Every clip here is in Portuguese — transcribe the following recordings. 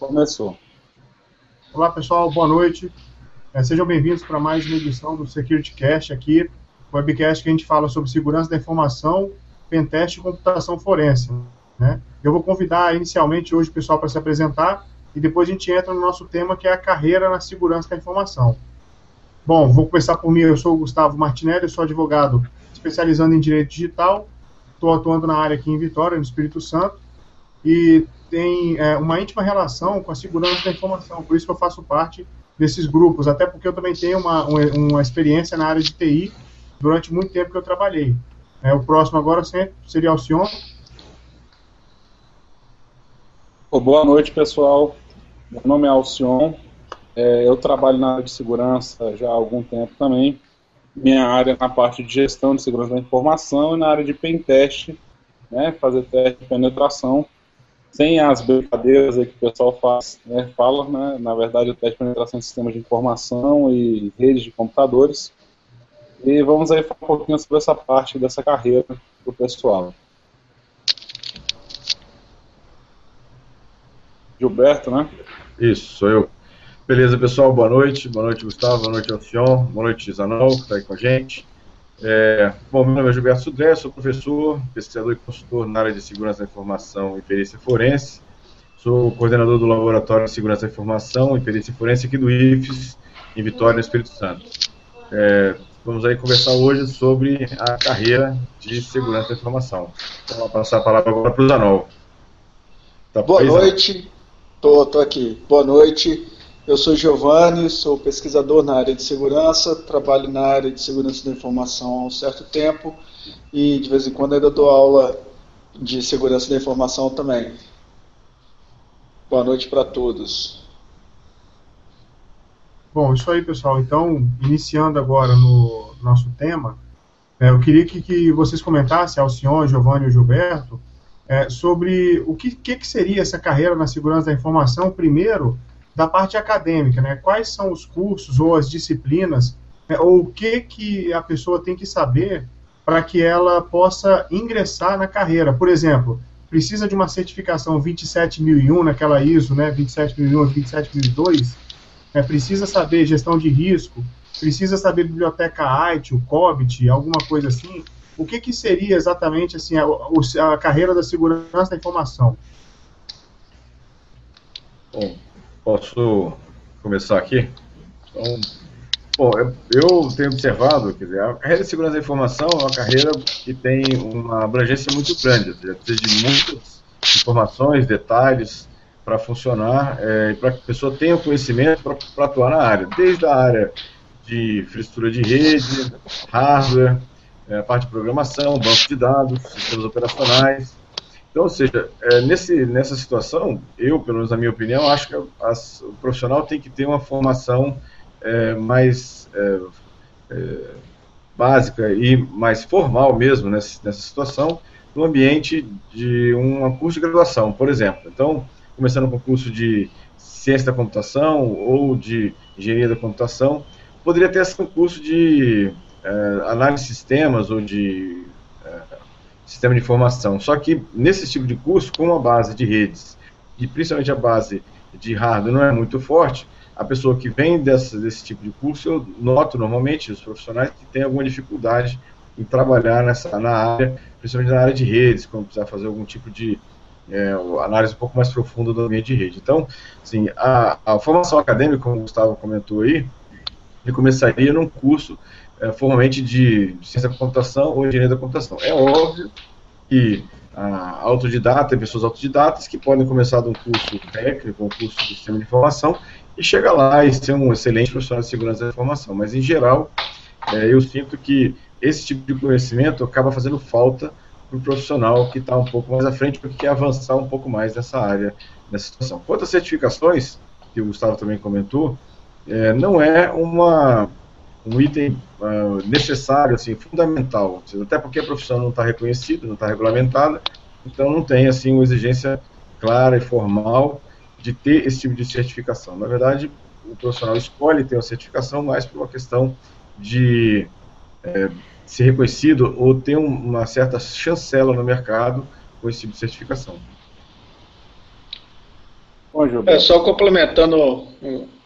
Começou. Olá, pessoal, boa noite. É, sejam bem-vindos para mais uma edição do Security Cast aqui, webcast que a gente fala sobre segurança da informação, pentest e computação forense. Né? Eu vou convidar inicialmente hoje o pessoal para se apresentar e depois a gente entra no nosso tema que é a carreira na segurança da informação. Bom, vou começar por mim. Eu sou o Gustavo Martinelli, sou advogado especializando em direito digital. Estou atuando na área aqui em Vitória, no Espírito Santo, e tem é, uma íntima relação com a segurança da informação. Por isso que eu faço parte desses grupos, até porque eu também tenho uma, uma experiência na área de TI durante muito tempo que eu trabalhei. É, o próximo agora seria Alcion. boa noite, pessoal. Meu nome é Alcion. É, eu trabalho na área de segurança já há algum tempo também. Minha área é na parte de gestão de segurança da informação e na área de pentest, né, fazer teste de penetração, sem as brincadeiras que o pessoal faz, né, fala, né, na verdade o teste de penetração em sistemas de informação e redes de computadores. E vamos aí falar um pouquinho sobre essa parte dessa carreira do pessoal. Gilberto, né? Isso, sou eu. Beleza, pessoal, boa noite. Boa noite, Gustavo. Boa noite, Alcion. Boa noite, Zanol, que está aí com a gente. É, bom, meu nome é Gilberto Sudré, sou professor, pesquisador e consultor na área de segurança da informação e perícia forense. Sou coordenador do Laboratório de Segurança da Informação e Perícia Forense aqui do IFES, em Vitória, no Espírito Santo. É, vamos aí conversar hoje sobre a carreira de segurança da informação. Então, vou passar a palavra agora para o Zanol. Tá Boa noite, tô aqui. Boa noite. Eu sou Giovanni, sou pesquisador na área de segurança, trabalho na área de segurança da informação há um certo tempo e de vez em quando ainda dou aula de segurança da informação também. Boa noite para todos. Bom, isso aí, pessoal. Então, iniciando agora no nosso tema, é, eu queria que, que vocês comentassem, Alcione, Giovanni e Gilberto, é, sobre o que, que, que seria essa carreira na segurança da informação, primeiro, da parte acadêmica, né? Quais são os cursos ou as disciplinas, né? ou o que, que a pessoa tem que saber para que ela possa ingressar na carreira. Por exemplo, precisa de uma certificação 27001 naquela ISO, né? 27001, 27002, né? precisa saber gestão de risco, precisa saber biblioteca IT, o COBIT, alguma coisa assim. O que, que seria exatamente assim a, a carreira da segurança da informação? Bom, Posso começar aqui? Então, bom, eu tenho observado, quer dizer, a carreira de segurança da informação é uma carreira que tem uma abrangência muito grande, seja, precisa de muitas informações, detalhes para funcionar é, e para que a pessoa tenha conhecimento para atuar na área, desde a área de infraestrutura de rede, hardware, é, a parte de programação, banco de dados, sistemas operacionais, então, ou seja, é, nesse, nessa situação, eu, pelo menos na minha opinião, acho que o profissional tem que ter uma formação é, mais é, é básica e mais formal mesmo nessa, nessa situação, no ambiente de um curso de graduação, por exemplo. Então, começando com o curso de ciência da computação ou de engenharia da computação, poderia ter esse curso de é, análise de sistemas ou de sistema de informação. Só que nesse tipo de curso, com a base de redes e principalmente a base de hardware não é muito forte, a pessoa que vem dessa, desse tipo de curso, eu noto normalmente os profissionais que têm alguma dificuldade em trabalhar nessa, na área, principalmente na área de redes, quando precisar fazer algum tipo de é, análise um pouco mais profunda do ambiente de rede. Então, assim, a, a formação acadêmica, como o Gustavo comentou aí, ele começaria num curso é, formalmente de ciência da computação ou engenharia da computação. É óbvio que a autodidata, pessoas autodidatas que podem começar de um curso técnico, um curso de sistema de informação, e chegar lá e ser um excelente profissional de segurança da informação. Mas, em geral, é, eu sinto que esse tipo de conhecimento acaba fazendo falta para o profissional que está um pouco mais à frente, porque quer avançar um pouco mais nessa área, nessa situação. Quanto às certificações, que o Gustavo também comentou, é, não é uma um item uh, necessário, assim, fundamental, até porque a profissão não está reconhecida, não está regulamentada, então não tem assim uma exigência clara e formal de ter esse tipo de certificação. Na verdade, o profissional escolhe ter uma certificação mais por uma questão de é, ser reconhecido ou ter uma certa chancela no mercado com esse tipo de certificação. Bom, é, só complementando,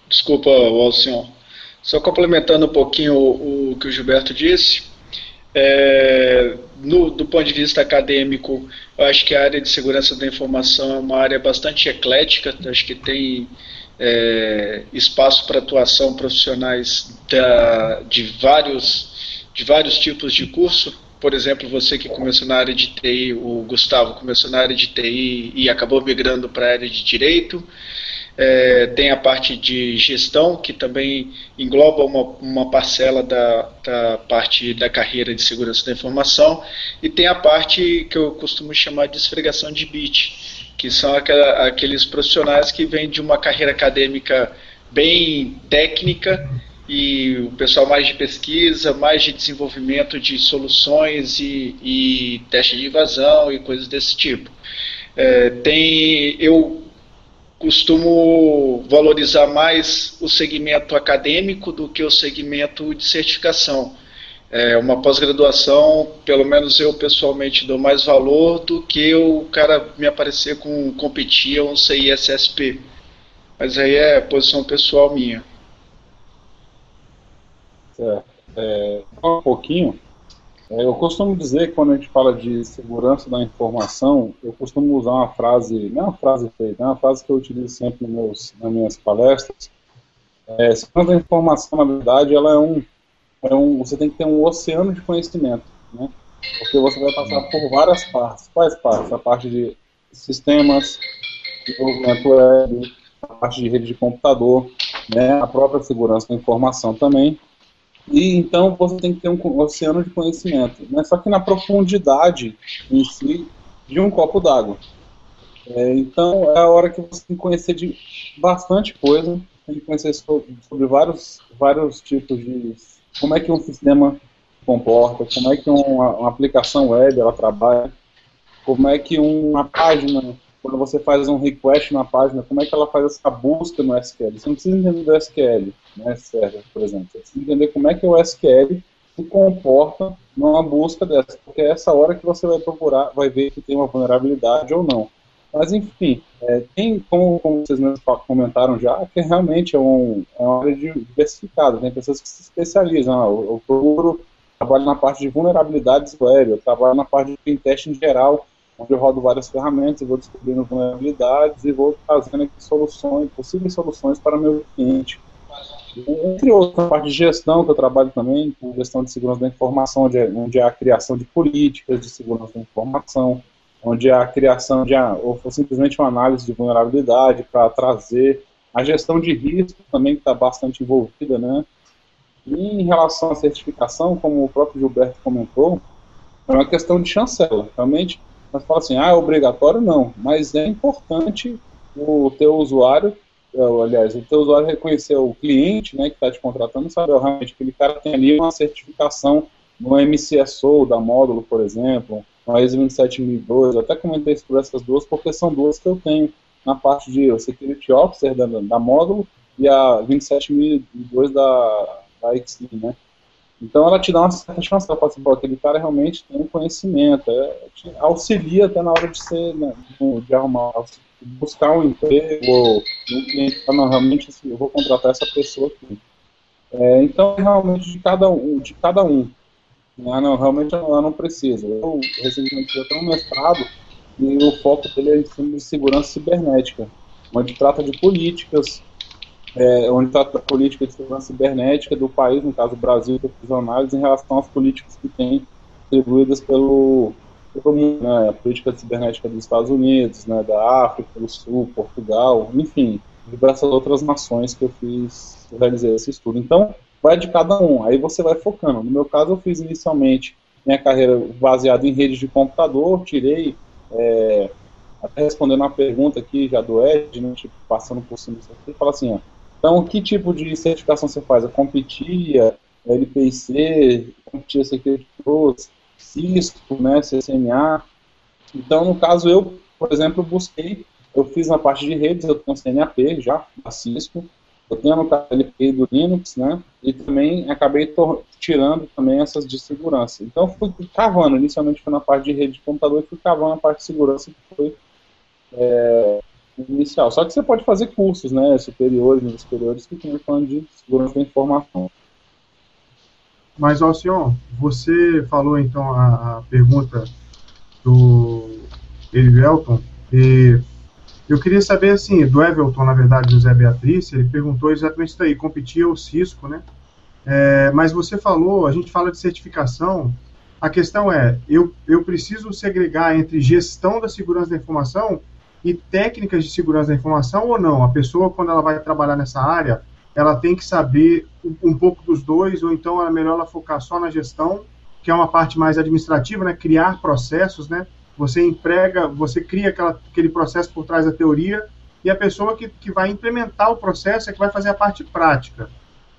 desculpa, Alcion, só complementando um pouquinho o, o que o Gilberto disse, é, no, do ponto de vista acadêmico, eu acho que a área de segurança da informação é uma área bastante eclética, acho que tem é, espaço para atuação profissionais da, de, vários, de vários tipos de curso. Por exemplo, você que começou na área de TI, o Gustavo começou na área de TI e acabou migrando para a área de direito. É, tem a parte de gestão, que também engloba uma, uma parcela da, da, parte da carreira de segurança da informação, e tem a parte que eu costumo chamar de esfregação de bit, que são aquela, aqueles profissionais que vêm de uma carreira acadêmica bem técnica e o pessoal mais de pesquisa, mais de desenvolvimento de soluções e, e teste de invasão e coisas desse tipo. É, tem eu costumo valorizar mais o segmento acadêmico do que o segmento de certificação. É uma pós-graduação, pelo menos eu pessoalmente dou mais valor do que o cara me aparecer com competir um CISSP. Mas aí é posição pessoal minha. Certo. É, um pouquinho, eu costumo dizer que quando a gente fala de segurança da informação, eu costumo usar uma frase, não é uma frase feita, é uma frase que eu utilizo sempre nos meus, nas minhas palestras. É, segurança da informação, na verdade, ela é um, é um, você tem que ter um oceano de conhecimento, né? Porque você vai passar por várias partes. Quais partes? A parte de sistemas, desenvolvimento web, a parte de rede de computador, né? A própria segurança da informação também e então você tem que ter um oceano de conhecimento, né? só que na profundidade em si de um copo d'água. É, então é a hora que você tem que conhecer de bastante coisa, tem que conhecer sobre, sobre vários, vários tipos de como é que um sistema comporta, como é que uma, uma aplicação web ela trabalha, como é que uma página quando você faz um request na página, como é que ela faz essa busca no SQL? Você não precisa entender do SQL, né, server, por exemplo. Você precisa entender como é que o SQL se comporta numa busca dessa, porque é essa hora que você vai procurar, vai ver que tem uma vulnerabilidade ou não. Mas, enfim, é, tem, como, como vocês mesmos comentaram já, que realmente é, um, é uma área diversificada. Tem pessoas que se especializam. Ah, eu, eu procuro, trabalho na parte de vulnerabilidades web, eu trabalho na parte de pentest em geral, onde eu rodo várias ferramentas, vou descobrindo vulnerabilidades e vou trazendo soluções, possíveis soluções para meu cliente. Entre outras, a parte de gestão, que eu trabalho também, com gestão de segurança da informação, onde é, onde é a criação de políticas de segurança da informação, onde é a criação de, ou simplesmente uma análise de vulnerabilidade para trazer a gestão de risco também, que está bastante envolvida, né? E em relação à certificação, como o próprio Gilberto comentou, é uma questão de chancela. Realmente, mas fala assim, ah, é obrigatório não, mas é importante o teu usuário, é, aliás, o teu usuário reconhecer o cliente, né, que está te contratando, sabe realmente aquele cara tem ali uma certificação no MCSO da Módulo, por exemplo, no ISO 27002, eu até comentei sobre essas duas, porque são duas que eu tenho na parte de Security Officer da, da Módulo e a 27002 da, da XT, né. Então ela te dá uma certa chance, ela fala assim, aquele cara realmente tem um conhecimento, é, auxilia até na hora de ser, né, de arrumar, buscar um emprego, ou um cliente fala, não, realmente assim, eu vou contratar essa pessoa aqui. É, então realmente de cada um, de cada um. Né, não, realmente ela não precisa. Eu recentemente eu tenho um mestrado e o foco dele é em cima de segurança cibernética, onde trata de políticas é, onde está a política de segurança cibernética do país, no caso o Brasil, fiz análise em relação às políticas que têm distribuídas pelo, pelo mundo, né, a política cibernética dos Estados Unidos, né, da África do Sul, Portugal, enfim, diversas outras nações que eu fiz, eu realizei esse estudo. Então, vai de cada um, aí você vai focando. No meu caso, eu fiz inicialmente minha carreira baseada em redes de computador, tirei, é, até respondendo uma pergunta aqui já do Ed, né, tipo, passando por cima disso aqui, fala assim, ó, então, que tipo de certificação você faz? A Competia, LPIC, Competia Security Plus, Cisco, né, CCNA. Então, no caso, eu, por exemplo, busquei, eu fiz na parte de redes, eu tenho CNAP já, da Cisco, eu tenho no KLP do Linux, né, e também acabei tirando também essas de segurança. Então, fui cavando, inicialmente foi na parte de rede de computador, e fui cavando a parte de segurança, que foi é, inicial. Só que você pode fazer cursos, né, superiores, níveis superiores, que estão falando de segurança da informação. Mas, Alcion, você falou então a, a pergunta do Elivelton, e eu queria saber, assim, do Evelton, na verdade, José Beatriz, ele perguntou exatamente isso aí, competia o Cisco, né? É, mas você falou, a gente fala de certificação, a questão é, eu, eu preciso segregar entre gestão da segurança da informação e técnicas de segurança da informação ou não? A pessoa, quando ela vai trabalhar nessa área, ela tem que saber um, pouco dos dois, ou então é melhor ela focar só na gestão, que é uma parte mais administrativa, né? Criar processos, né? Você emprega, você cria aquela, aquele processo por trás da teoria, e a pessoa que, que vai implementar o processo é que vai fazer a parte prática.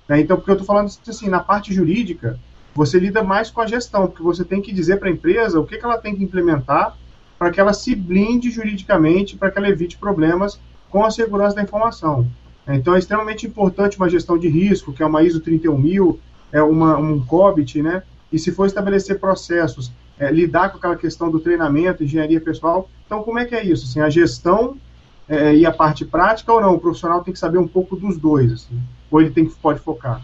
Né? Então, porque eu estou falando assim, na parte jurídica, você lida mais com a gestão, porque você tem que dizer para a empresa o que, que ela tem que implementar para que ela se blinde juridicamente, para que ela evite problemas com a segurança da informação. Então é extremamente importante uma gestão de risco, que é uma ISO 31000, é uma, um COBIT, né? E se for estabelecer processos, é, lidar com aquela questão do treinamento, engenharia pessoal. Então, como é que é isso? Assim, a gestão é, e a parte prática ou não? O profissional tem que saber um pouco dos dois, assim, ou ele tem que pode focar?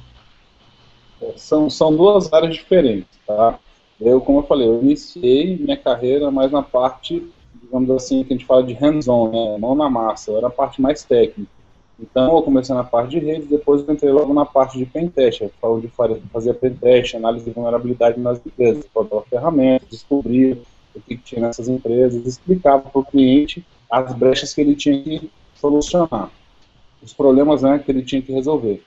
São, são duas áreas diferentes, tá? Eu, como eu falei, eu iniciei minha carreira mais na parte, digamos assim, que a gente fala de hands-on, né? mão na massa, era a parte mais técnica. Então, eu comecei na parte de redes, depois eu entrei logo na parte de pentest, onde fazia pentest, análise de vulnerabilidade nas empresas, botava ferramentas, descobria o que tinha nessas empresas, explicava para o cliente as brechas que ele tinha que solucionar, os problemas né, que ele tinha que resolver.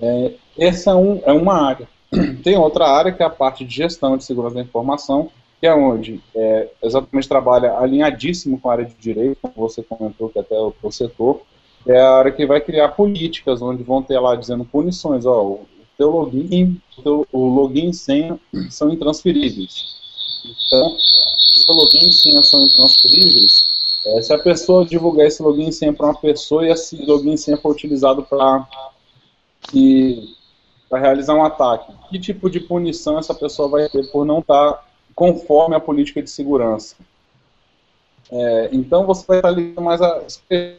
É, essa é, um, é uma área. Tem outra área que é a parte de gestão de segurança da informação, que é onde é, exatamente trabalha alinhadíssimo com a área de direito, como você comentou que até o, o setor, é a área que vai criar políticas, onde vão ter lá dizendo punições, ó, o teu login, o, teu, o login e senha são intransferíveis. Então, se o login e senha são intransferíveis, é, se a pessoa divulgar esse login e senha para uma pessoa e esse login e senha for utilizado para realizar um ataque, que tipo de punição essa pessoa vai ter por não estar tá conforme a política de segurança? É, então você vai estar ali mais a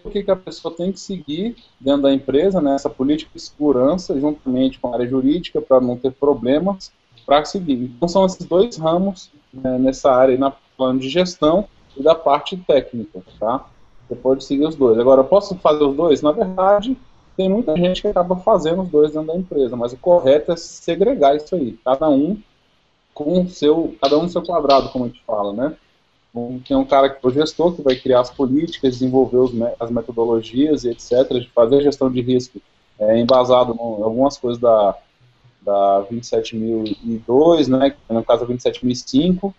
o que, que a pessoa tem que seguir dentro da empresa, né, política de segurança, juntamente com a área jurídica, para não ter problemas, para seguir. Então são esses dois ramos né, nessa área, na plano de gestão e da parte técnica, tá? Você pode seguir os dois. Agora, posso fazer os dois? Na verdade, tem muita gente que acaba fazendo os dois dentro da empresa, mas o correto é segregar isso aí, cada um com seu, cada um seu quadrado, como a gente fala, né? tem um cara que é o gestor que vai criar as políticas, desenvolver os, as metodologias e etc, de fazer a gestão de risco é, embasado em algumas coisas da, da 27002, né, no caso é 27005,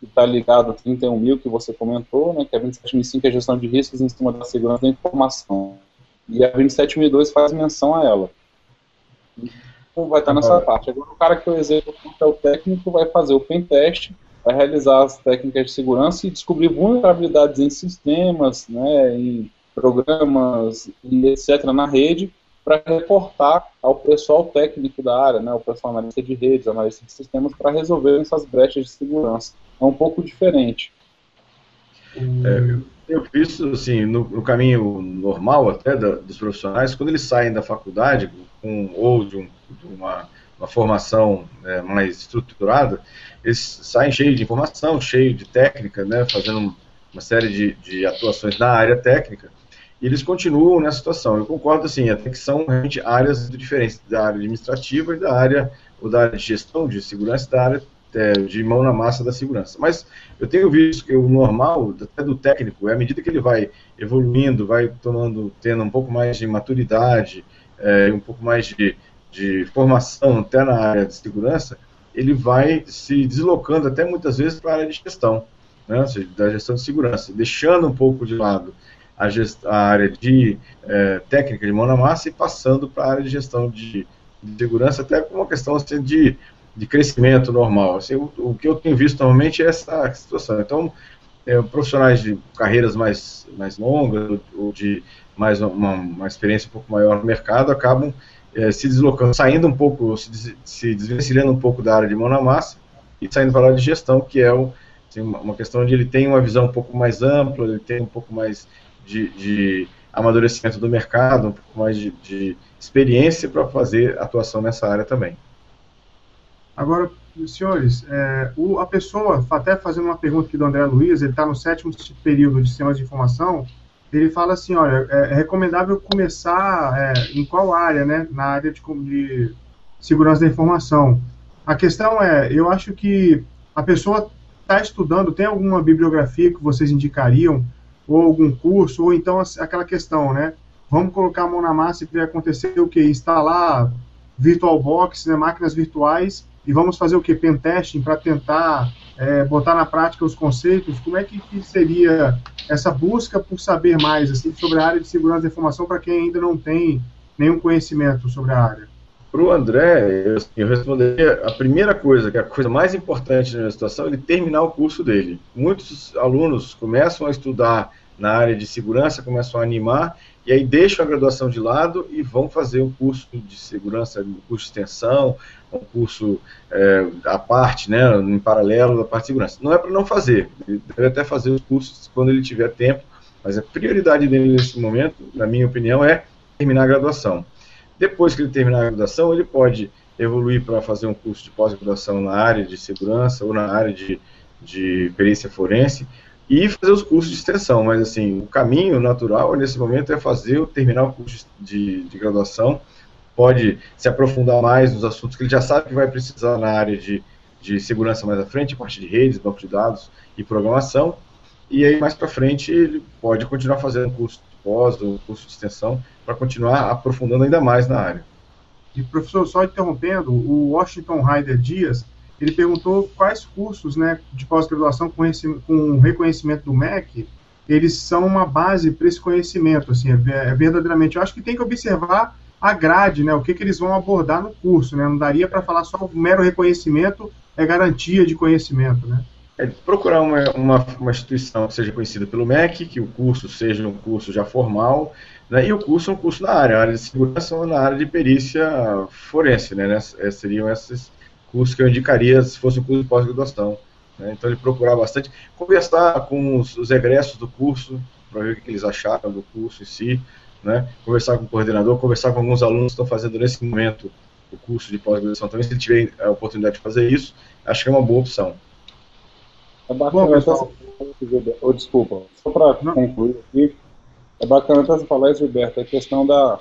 que está ligado a 31000 que você comentou, né, que a 27005 é a gestão de riscos em cima da segurança da informação. E a 27002 faz menção a ela. Então vai estar nessa parte. Agora o cara que eu executo é o técnico vai fazer o pen test vai realizar as técnicas de segurança e descobrir vulnerabilidades em sistemas, né, em programas e etc. na rede para reportar ao pessoal técnico da área, né, o pessoal analista de redes, analista de sistemas, para resolver essas brechas de segurança. É um pouco diferente. É, eu visto, assim, no, no, caminho normal até da, dos profissionais, quando eles saem da faculdade com, ou de, um, de uma, uma, formação é, mais estruturada, eles saem cheios de informação, cheios de técnica, né, fazendo uma série de, de atuações na área técnica, e eles continuam nessa situação. Eu concordo, assim, até que são realmente áreas diferentes, da área administrativa e da área, ou da área de gestão, de segurança, da área é, de mão na massa da segurança. Mas eu tenho visto que o normal, até do técnico, é à medida que ele vai evoluindo, vai tomando, tendo um pouco mais de maturidade, é, um pouco mais de, de formação até na área de segurança, ele vai se deslocando até muitas vezes para a área de gestão, né, da gestão de segurança, deixando um pouco de lado a, a área de é, técnica de mão na massa e passando para a área de gestão de, de, segurança, até com uma questão assim, de, de crescimento normal. Assim, o, o, que eu tenho visto normalmente é essa situação. Então, é, profissionais de carreiras mais, mais longas ou de mais uma, uma experiência um pouco maior no mercado acabam é, se deslocando, saindo um pouco, se, se desvencilhando um pouco da área de mão na massa e saindo para a área de gestão, que é o, assim, uma, uma, questão onde ele tem uma visão um pouco mais ampla, ele tem um pouco mais de, de amadurecimento do mercado, um pouco mais de, de experiência para fazer atuação nessa área também. Agora, senhores, é, o, a pessoa, até fazendo uma pergunta aqui do André Luiz, ele está no sétimo período de sistemas de informação, ele fala assim, olha, é, é recomendável começar é, em qual área, né? Na área de, de, segurança da informação. A questão é, eu acho que a pessoa está estudando, tem alguma bibliografia que vocês indicariam, ou algum curso, ou então aquela questão, né? Vamos colocar a mão na massa e vai acontecer o que? Instalar VirtualBox, né, máquinas virtuais, e vamos fazer o que? Pentesting para tentar é, botar na prática os conceitos. Como é que, que, seria essa busca por saber mais assim, sobre a área de segurança da informação para quem ainda não tem nenhum conhecimento sobre a área? Para o André, eu, eu responderia a primeira coisa, que é a coisa mais importante na situação, é ele terminar o curso dele. Muitos alunos começam a estudar na área de segurança, começam a animar, e aí deixam a graduação de lado e vão fazer um curso de segurança, um curso de extensão, um curso é, à parte, né, em paralelo da parte de segurança. Não é para não fazer, ele deve até fazer os cursos quando ele tiver tempo, mas a prioridade dele nesse momento, na minha opinião, é terminar a graduação. Depois que ele terminar a graduação, ele pode evoluir para fazer um curso de pós-graduação na área de segurança ou na área de, de perícia forense e fazer os cursos de extensão. Mas, assim, o caminho natural nesse momento é fazer, terminar o curso de, de graduação, pode se aprofundar mais nos assuntos que ele já sabe que vai precisar na área de, de segurança mais à frente, parte de redes, banco de dados e programação, e aí mais para frente ele pode continuar fazendo curso de pós ou curso de extensão para continuar aprofundando ainda mais na área. E professor, só interrompendo, o Washington Ryder Dias, ele perguntou quais cursos né, de pós-graduação com, com reconhecimento do MEC, eles são uma base para esse conhecimento, assim, é, é, verdadeiramente, eu acho que tem que observar a grade, né, o que, que eles vão abordar no curso, né, não daria para falar só o mero reconhecimento é garantia de conhecimento, né. É procurar uma, uma, uma instituição que seja conhecida pelo MEC, que o curso seja um curso já formal, né? E o curso é um curso na área, área de segurança ou na área de perícia forense, né? né? Seriam esses cursos que eu indicaria se fosse um curso de pós-graduação. Né? Então ele procurar bastante, conversar com os, os egressos do curso, para ver o que eles acharam do curso em si, né? conversar com o coordenador, conversar com alguns alunos que estão fazendo nesse momento o curso de pós-graduação também, se ele tiver a oportunidade de fazer isso, acho que é uma boa opção. É bacana, Bom, pessoal... oh, desculpa, só para concluir aqui, é bacana até você falar isso, Gilberto, a questão da,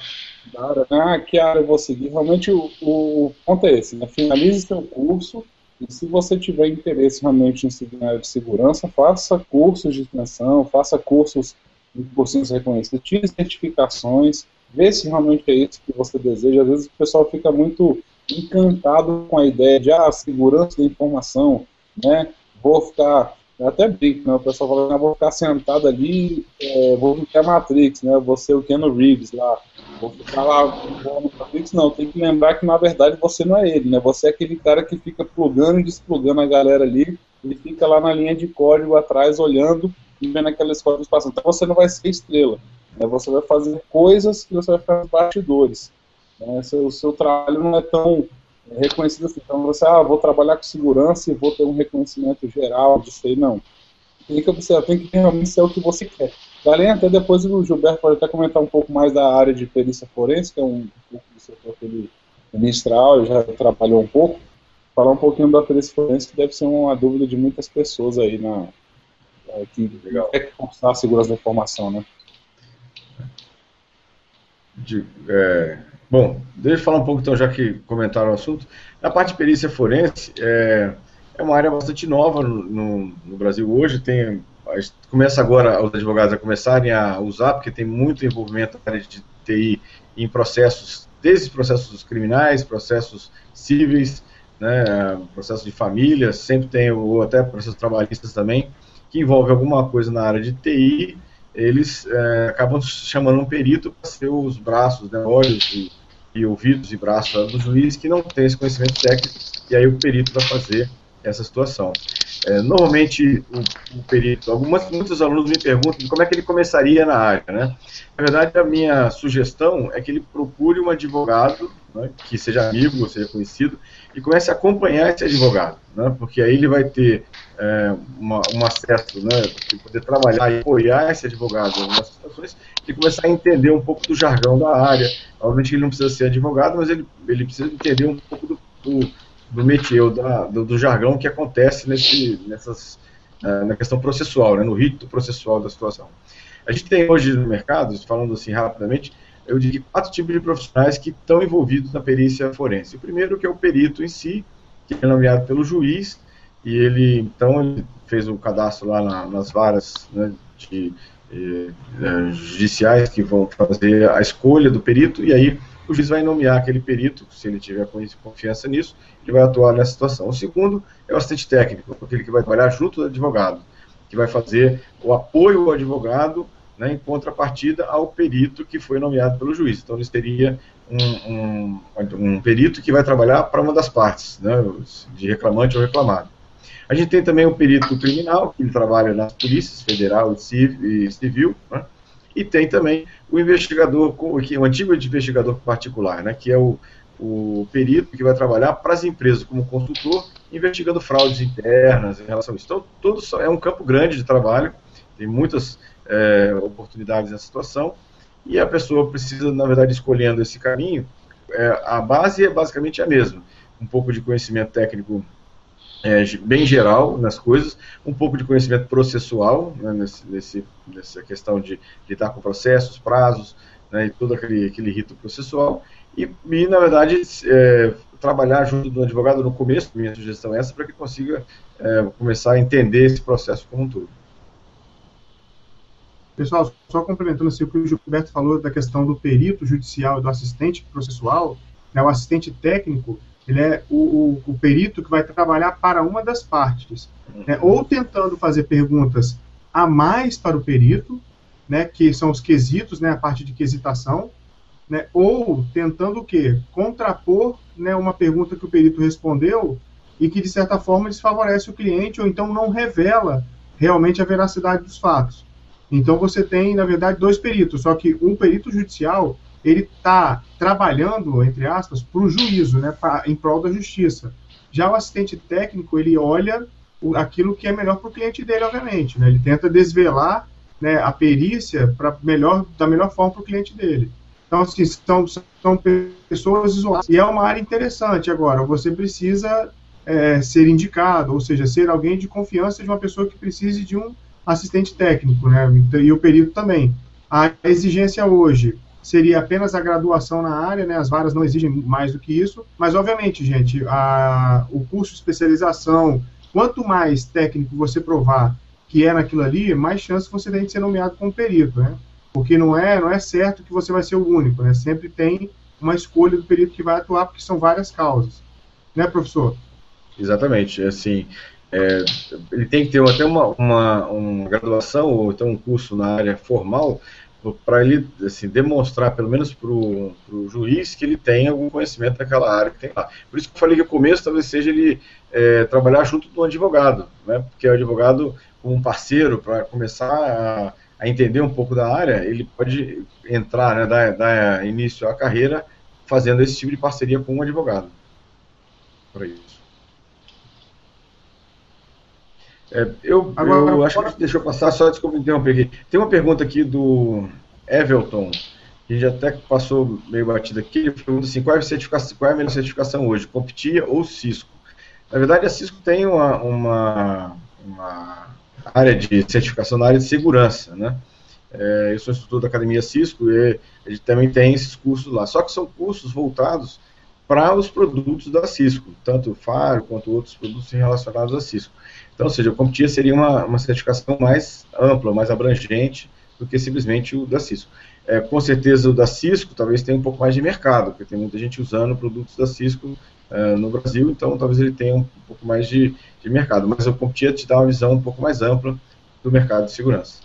da área, né? Ah, que área eu vou seguir? Realmente o, o ponto é esse, né? Finalize seu curso e se você tiver interesse realmente em seguir na área de segurança, faça cursos de extensão, faça cursos em cursinhos reconhecidos, tire certificações, vê se realmente é isso que você deseja. Às vezes o pessoal fica muito encantado com a ideia de ah, segurança da informação, né? Vou ficar eu até brinco, né? O pessoal fala, ah, vou ficar sentado ali, é, vou ficar Matrix, né? Vou ser o Keanu Reeves lá. Vou ficar lá no Matrix, não. Tem que lembrar que na verdade você não é ele, né? Você é aquele cara que fica plugando e desplugando a galera ali. Ele fica lá na linha de código atrás, olhando e vendo aqueles códigos passando. Então você não vai ser estrela. Né? Você vai fazer coisas que você vai nos bastidores. Né? Seu, seu trabalho não é tão reconhecido assim. Então você, ah, vou trabalhar com segurança e vou ter um reconhecimento geral disso aí, não. Tem que observar, tem que realmente ser o que você quer. Além até depois o Gilberto pode até comentar um pouco mais da área de perícia forense, que é um, pouco do setor que ele ministral, já trabalhou um pouco. Falar um pouquinho da perícia forense, que deve ser uma dúvida de muitas pessoas aí na, é, que Legal. quer constar a segurança da informação, né? De, é, Bom, deixa eu falar um pouco então, já que comentaram o assunto. A parte de perícia forense é, é uma área bastante nova no, no, no Brasil hoje. Tem, começa agora os advogados a começarem a usar, porque tem muito envolvimento na área de TI em processos, desde processos criminais, processos cíveis, né, processos de família, sempre tem, ou até processos trabalhistas também, que envolve alguma coisa na área de TI eles é, acabam chamando um perito para ser os braços, né, olhos e, e, ouvidos e braços do juiz que não tem esse conhecimento técnico, e aí o perito vai fazer essa situação. é, normalmente o, o, perito, algumas, muitos alunos me perguntam como é que ele começaria na área, né? Na verdade, a minha sugestão é que ele procure um advogado né, que seja amigo, ou seja conhecido, e comece a acompanhar esse advogado, né? Porque aí ele vai ter é, uma, um acesso, né, de poder trabalhar e apoiar esse advogado em algumas situações e começar a entender um pouco do jargão da área. Obviamente ele não precisa ser advogado, mas ele, ele precisa entender um pouco do, do, do métier, da, do, do, jargão que acontece nesse, nessas, uh, na questão processual, né, no rito processual da situação. A gente tem hoje no mercado, falando assim rapidamente, eu diria quatro tipos de profissionais que estão envolvidos na perícia forense. O primeiro que é o perito em si, que é nomeado pelo juiz, e ele, então, ele fez o um cadastro lá na, nas varas né, de, eh, eh, judiciais que vão fazer a escolha do perito, e aí o juiz vai nomear aquele perito, se ele tiver confiança nisso, ele vai atuar nessa situação. O segundo é o assistente técnico, aquele que vai trabalhar junto do advogado, que vai fazer o apoio ao advogado né, em contrapartida ao perito que foi nomeado pelo juiz. Então, ele teria um, um, um perito que vai trabalhar para uma das partes, né, de reclamante ou reclamado. A gente tem também o perito criminal, que ele trabalha nas polícias federal e civil, né? e tem também o investigador, o antigo investigador particular, né? que é o, o perito que vai trabalhar para as empresas como consultor, investigando fraudes internas em relação a isso. Então, todo é um campo grande de trabalho, tem muitas é, oportunidades nessa situação, e a pessoa precisa, na verdade, escolhendo esse caminho, é, a base é basicamente a mesma. Um pouco de conhecimento técnico é, bem geral nas coisas, um pouco de conhecimento processual, né, nesse, nesse, nessa questão de lidar com processos, prazos, né, e todo aquele, aquele rito processual, e, e na verdade, é, trabalhar junto do advogado no começo, minha sugestão é essa, para que consiga é, começar a entender esse processo como um todo. Pessoal, só complementando assim, o que o Gilberto falou da questão do perito judicial e do assistente processual, né, o assistente técnico, ele é o, o, o, perito que vai trabalhar para uma das partes, né, ou tentando fazer perguntas a mais para o perito, né, que são os quesitos, né, a parte de quesitação, né, ou tentando o quê? Contrapor né, uma pergunta que o perito respondeu e que, de certa forma, desfavorece o cliente ou então não revela realmente a veracidade dos fatos. Então, você tem, na verdade, dois peritos, só que um perito judicial ele está trabalhando, entre aspas, para o juízo, né, pra, em prol da justiça. Já o assistente técnico, ele olha o, aquilo que é melhor para o cliente dele, obviamente. Né, ele tenta desvelar né, a perícia para melhor, da melhor forma para o cliente dele. Então, assim, são, são pessoas isoladas. E é uma área interessante. Agora, você precisa é, ser indicado, ou seja, ser alguém de confiança de uma pessoa que precise de um assistente técnico, né, e o perito também. A exigência hoje seria apenas a graduação na área, né? As varas não exigem mais do que isso, mas obviamente, gente, a, o curso de especialização, quanto mais técnico você provar que é naquilo ali, mais chance você tem de ser nomeado como perito, né? Porque não é, não é certo que você vai ser o único, né? Sempre tem uma escolha do perito que vai atuar, porque são várias causas. Né, professor? Exatamente. Assim, é, ele tem que ter até uma, uma, uma graduação ou então um curso na área formal para ele assim, demonstrar, pelo menos para o juiz, que ele tem algum conhecimento daquela área que tem lá. Por isso que eu falei que o começo talvez seja ele é, trabalhar junto do advogado, né? porque o advogado, como um parceiro, para começar a, a, entender um pouco da área, ele pode entrar, né, dar, dar início à carreira fazendo esse tipo de parceria com um advogado. Para isso. É, eu, Agora, eu acho que deixa eu passar, só desculpa interromper aqui. Tem uma pergunta aqui do Everton, que a gente até passou meio batido aqui. Ele pergunta assim: qual é, qual é a melhor certificação hoje, Comptia ou Cisco? Na verdade, a Cisco tem uma, uma, uma área de certificação na área de segurança, né? É, eu sou instrutor da Academia Cisco e a gente também tem esses cursos lá. Só que são cursos voltados para os produtos da Cisco, tanto o Faro quanto outros produtos relacionados a Cisco. Então, ou seja, o CompTIA seria uma, uma certificação mais ampla, mais abrangente do que simplesmente o da Cisco. É, com certeza o da Cisco talvez tenha um pouco mais de mercado, porque tem muita gente usando produtos da Cisco é, no Brasil, então talvez ele tenha um pouco mais de, de mercado. Mas o CompTIA te dá uma visão um pouco mais ampla do mercado de segurança.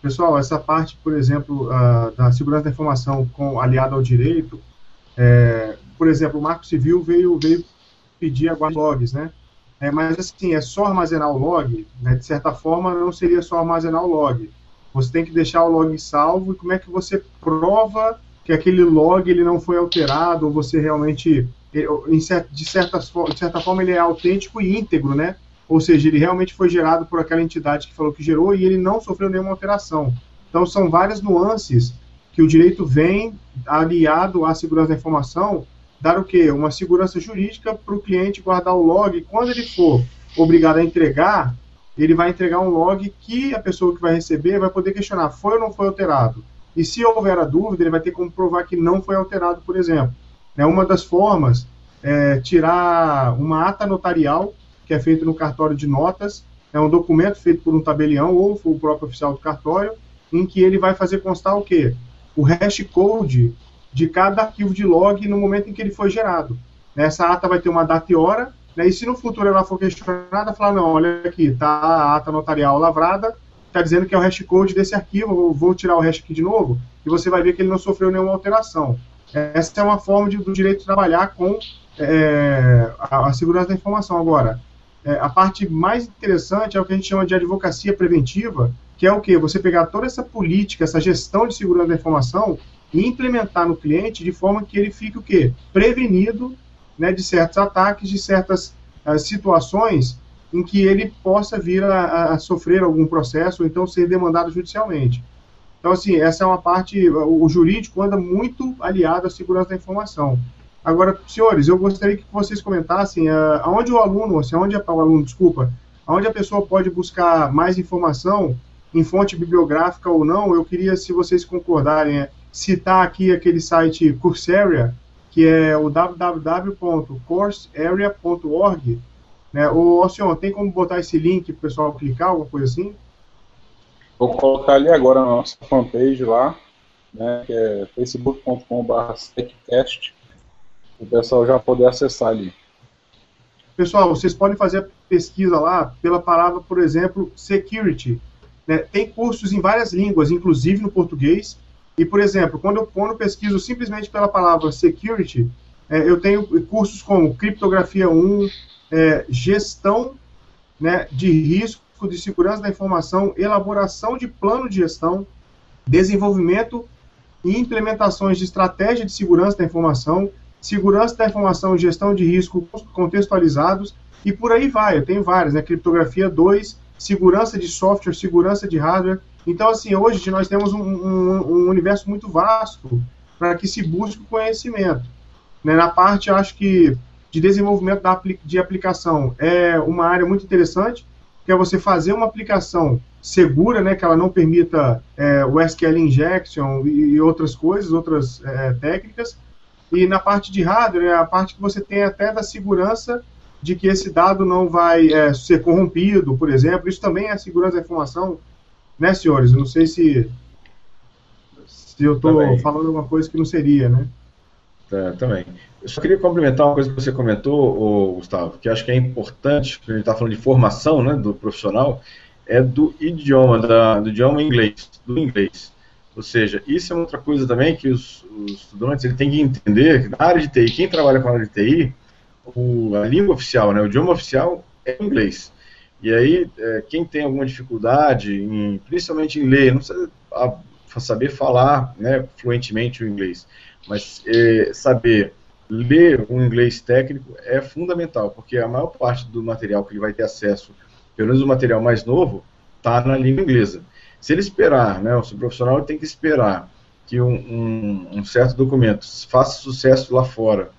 Pessoal, essa parte, por exemplo, uh, da segurança da informação com, aliada ao direito, é, por exemplo, o Marco Civil veio, veio pedir a guarda logs, né? É, mas assim, é só armazenar o log, né? De certa forma, não seria só armazenar o log. Você tem que deixar o log salvo e como é que você prova que aquele log ele não foi alterado ou você realmente, de certa, de certa forma, ele é autêntico e íntegro, né? Ou seja, ele realmente foi gerado por aquela entidade que falou que gerou e ele não sofreu nenhuma alteração. Então, são várias nuances que o direito vem aliado à segurança da informação, dar o quê? Uma segurança jurídica para o cliente guardar o log. Quando ele for obrigado a entregar, ele vai entregar um log que a pessoa que vai receber vai poder questionar, foi ou não foi alterado? E se houver a dúvida, ele vai ter como provar que não foi alterado, por exemplo. É uma das formas é tirar uma ata notarial, que é feita no cartório de notas, é um documento feito por um tabelião ou o próprio oficial do cartório, em que ele vai fazer constar o quê? O hash code de cada arquivo de log no momento em que ele foi gerado. Essa ata vai ter uma data e hora, né, e se no futuro ela for questionada, falar, não, olha aqui, está a ata notarial lavrada, está dizendo que é o hash code desse arquivo, vou tirar o hash aqui de novo, e você vai ver que ele não sofreu nenhuma alteração. Essa é uma forma de, do direito trabalhar com é, a, a, segurança da informação. Agora, é, a parte mais interessante é o que a gente chama de advocacia preventiva, que é o que? Você pegar toda essa política, essa gestão de segurança da informação e implementar no cliente de forma que ele fique o quê? Prevenido né, de certos ataques, de certas uh, situações em que ele possa vir a, a, sofrer algum processo ou então ser demandado judicialmente. Então, assim, essa é uma parte, o jurídico anda muito aliado à segurança da informação. Agora, senhores, eu gostaria que vocês comentassem uh, aonde o aluno, assim, aonde o aluno, desculpa, aonde a pessoa pode buscar mais informação em fonte bibliográfica ou não, eu queria, se vocês concordarem, é, citar aqui aquele site Coursera, que é o www.coursearea.org, né? O Alcion, tem como botar esse link para o pessoal clicar, alguma coisa assim? Vou colocar ali agora na nossa fanpage lá, né, que é facebook.com.br seccast, o pessoal já poder acessar ali. Pessoal, vocês podem fazer a pesquisa lá pela palavra, por exemplo, security. Né? Tem cursos em várias línguas, inclusive no português. E, por exemplo, quando eu, quando eu pesquiso simplesmente pela palavra security, é, eu tenho cursos como criptografia 1, é, gestão né, de risco de segurança da informação, elaboração de plano de gestão, desenvolvimento e implementações de estratégia de segurança da informação, segurança da informação e gestão de risco contextualizados, e por aí vai. Eu tenho várias, né? Criptografia 2, segurança de software, segurança de hardware. Então, assim, hoje nós temos um, um, um universo muito vasto para que se busque conhecimento. Né? Na parte, acho que de desenvolvimento da, de aplicação é uma área muito interessante, que é você fazer uma aplicação segura, né, que ela não permita é, o SQL injection e, e outras coisas, outras é, técnicas. E na parte de hardware, é a parte que você tem até da segurança de que esse dado não vai é, ser corrompido, por exemplo. Isso também é segurança da informação, né, senhores? Eu não sei se, se eu estou falando alguma coisa que não seria, né? É, também. Eu só queria complementar uma coisa que você comentou, Gustavo, que acho que é importante, porque a gente está falando de formação né, do profissional, é do idioma, da, do idioma inglês, do inglês. Ou seja, isso é outra coisa também que os, os estudantes ele têm que entender, que na área de TI, quem trabalha com a área de TI, o, a língua oficial, né, o idioma oficial é o inglês. E aí, é, quem tem alguma dificuldade, em, principalmente em ler, não precisa saber falar né, fluentemente o inglês, mas é, saber ler o inglês técnico é fundamental, porque a maior parte do material que ele vai ter acesso, pelo menos o material mais novo, está na língua inglesa. Se ele esperar, né, o profissional tem que esperar que um, um, um, certo documento faça sucesso lá fora,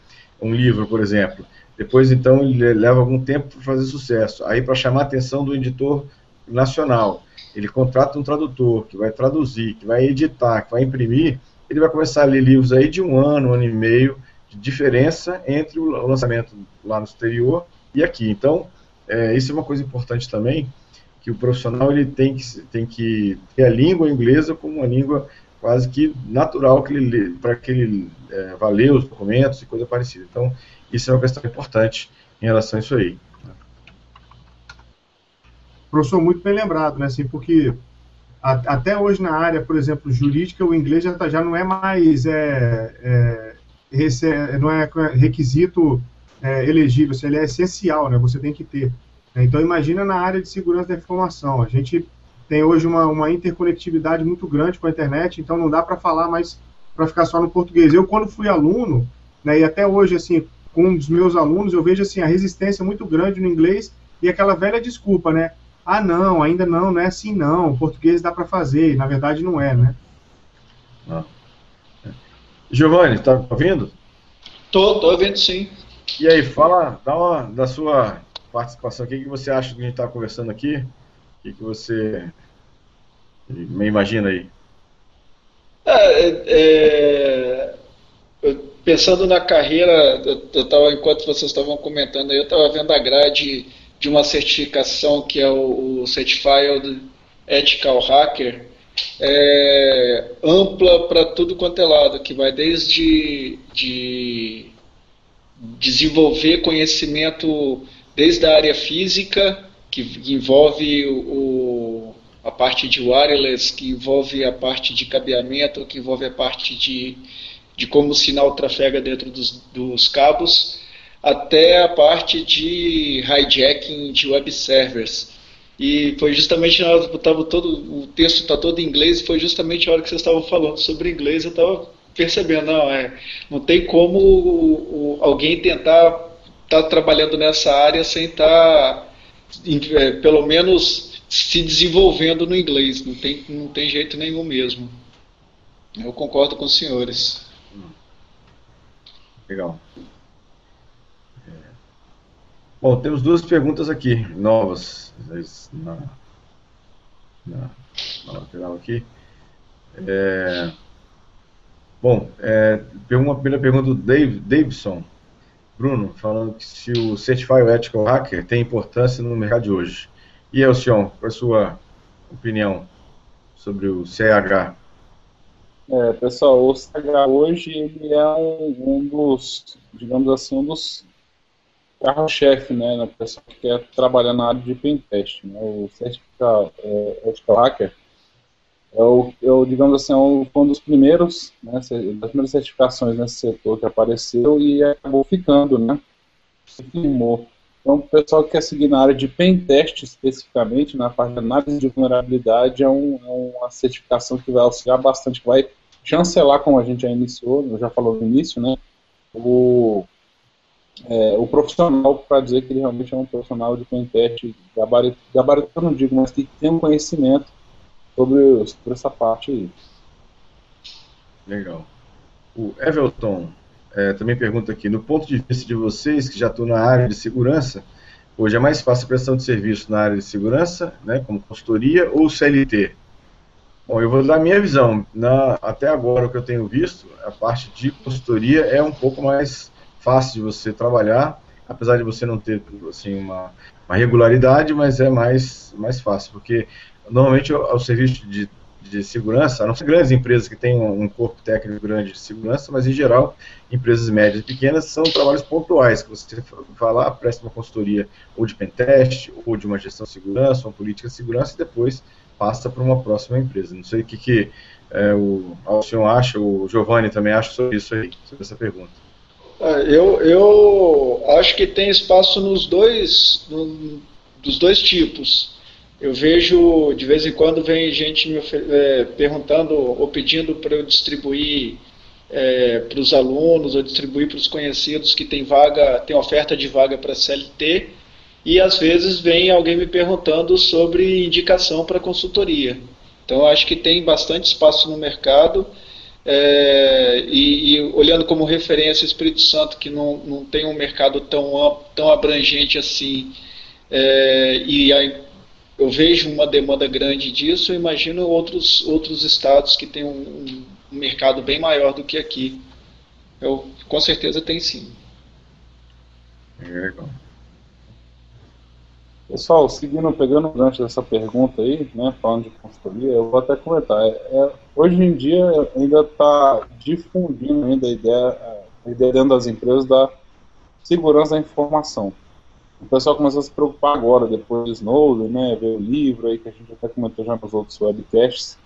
um livro, por exemplo, depois então ele leva algum tempo para fazer sucesso. Aí para chamar a atenção do editor nacional, ele contrata um tradutor que vai traduzir, que vai editar, que vai imprimir, ele vai começar a ler livros aí de um ano, um ano e meio, de diferença entre o lançamento lá no exterior e aqui. Então, é, isso é uma coisa importante também, que o profissional ele tem que, tem que ter a língua inglesa como uma língua quase que natural que ele para que ele é, vá ler os documentos e coisa parecida. Então, isso é uma questão importante em relação a isso aí. Professor, muito bem lembrado, né? Assim, porque até hoje na área, por exemplo, jurídica, o inglês já, tá, já não é mais é, é, não é requisito é, elegível, se ele é essencial, né? Você tem que ter. Então imagina na área de segurança da informação. A gente tem hoje uma, uma interconectividade muito grande com a internet, então não dá para falar mais para ficar só no português. Eu quando fui aluno, né, e até hoje assim, com os meus alunos, eu vejo assim a resistência muito grande no inglês e aquela velha desculpa, né? Ah, não, ainda não, não é assim não. O português dá para fazer, e na verdade não é, né? Ah. Giovanni, tá ouvindo? Tô, tô ouvindo sim. E aí, fala, dá uma da sua participação. O que, que você acha do que a gente está conversando aqui? O que, que você me imagina aí? É, é, pensando na carreira, eu, eu tava, enquanto vocês estavam comentando eu estava vendo a grade de uma certificação que é o, o Certified Ethical Hacker, é, ampla para tudo quanto é lado, que vai desde de desenvolver conhecimento desde a área física, que envolve o, a parte de wireless, que envolve a parte de cabeamento, que envolve a parte de, de como o sinal trafega dentro dos, dos cabos, até a parte de hijacking de web servers. E foi justamente na hora que estava todo o texto está todo em inglês, foi justamente a hora que vocês estavam falando sobre inglês, eu estava percebendo, não, é, não tem como o, o, alguém tentar estar tá trabalhando nessa área sem estar, tá, é, pelo menos, se desenvolvendo no inglês. Não tem, não tem jeito nenhum mesmo. Eu concordo com os senhores. Legal. É. Bom, temos duas perguntas aqui, novas, na, na, na lateral aqui. É, Bom, é, uma primeira pergunta do Dave, Davidson, Bruno, falando que se o Certified Ethical Hacker tem importância no mercado de hoje. E Elcion, qual é a sua opinião sobre o CH? É, pessoal, o CH hoje ele é um, um dos, digamos assim, um dos carro-chefe, né, na pessoa que quer trabalhar na área de pentest. Né? O Certified é, Ethical Hacker eu, é eu digamos assim, é foi um dos primeiros, né, das primeiras certificações nesse setor que apareceu e acabou ficando, né, se firmou. Então, o pessoal que quer seguir na área de pentest especificamente, na parte de análise de vulnerabilidade, é, um, é, uma certificação que vai auxiliar bastante, que vai chancelar, como a gente já iniciou, já falou no início, né, o, é, o profissional para dizer que ele realmente é um profissional de pentest gabarito, gabarito eu não digo, mas que tem um conhecimento sobre, sobre essa parte aí. Legal. O Everton é, também pergunta aqui, no ponto de vista de vocês que já estão na área de segurança, hoje é mais fácil a prestação de serviço na área de segurança, né, como consultoria ou CLT? Bom, eu vou dar a minha visão. Na, até agora, o que eu tenho visto, a parte de consultoria é um pouco mais fácil de você trabalhar, apesar de você não ter assim, uma, uma regularidade, mas é mais, mais fácil, porque normalmente o, serviço de, de segurança, não são grandes empresas que têm um, corpo técnico grande de segurança, mas em geral, empresas médias e pequenas são trabalhos pontuais, que você vai lá, presta uma consultoria ou de pentest, ou de uma gestão de segurança, uma política de segurança, e depois passa para uma próxima empresa. Não sei o que, que é, o Alcion acha, o Giovanni também acha sobre isso aí, sobre essa pergunta. Ah, eu, eu acho que tem espaço nos dois, dos dois tipos. Eu vejo, de vez em quando, vem gente me é, perguntando ou pedindo para eu distribuir é, para os alunos ou distribuir para os conhecidos que tem vaga, tem oferta de vaga para CLT, e às vezes vem alguém me perguntando sobre indicação para consultoria. Então, acho que tem bastante espaço no mercado. É, e, e, olhando como referência Espírito Santo, que não, não tem um mercado tão, tão abrangente assim, é, e a, eu vejo uma demanda grande disso, eu imagino outros, outros estados que têm um, um mercado bem maior do que aqui. Eu, com certeza tem sim. Legal. Pessoal, seguindo, pegando o gancho dessa pergunta aí, né, falando de consultoria, eu vou até comentar. É, é, hoje em dia ainda está difundindo ainda a ideia, a ideia dentro das empresas da segurança da informação o pessoal começou a se preocupar agora, depois do Snowden, né, ver o livro aí que a gente até comentou já nos outros webcasts.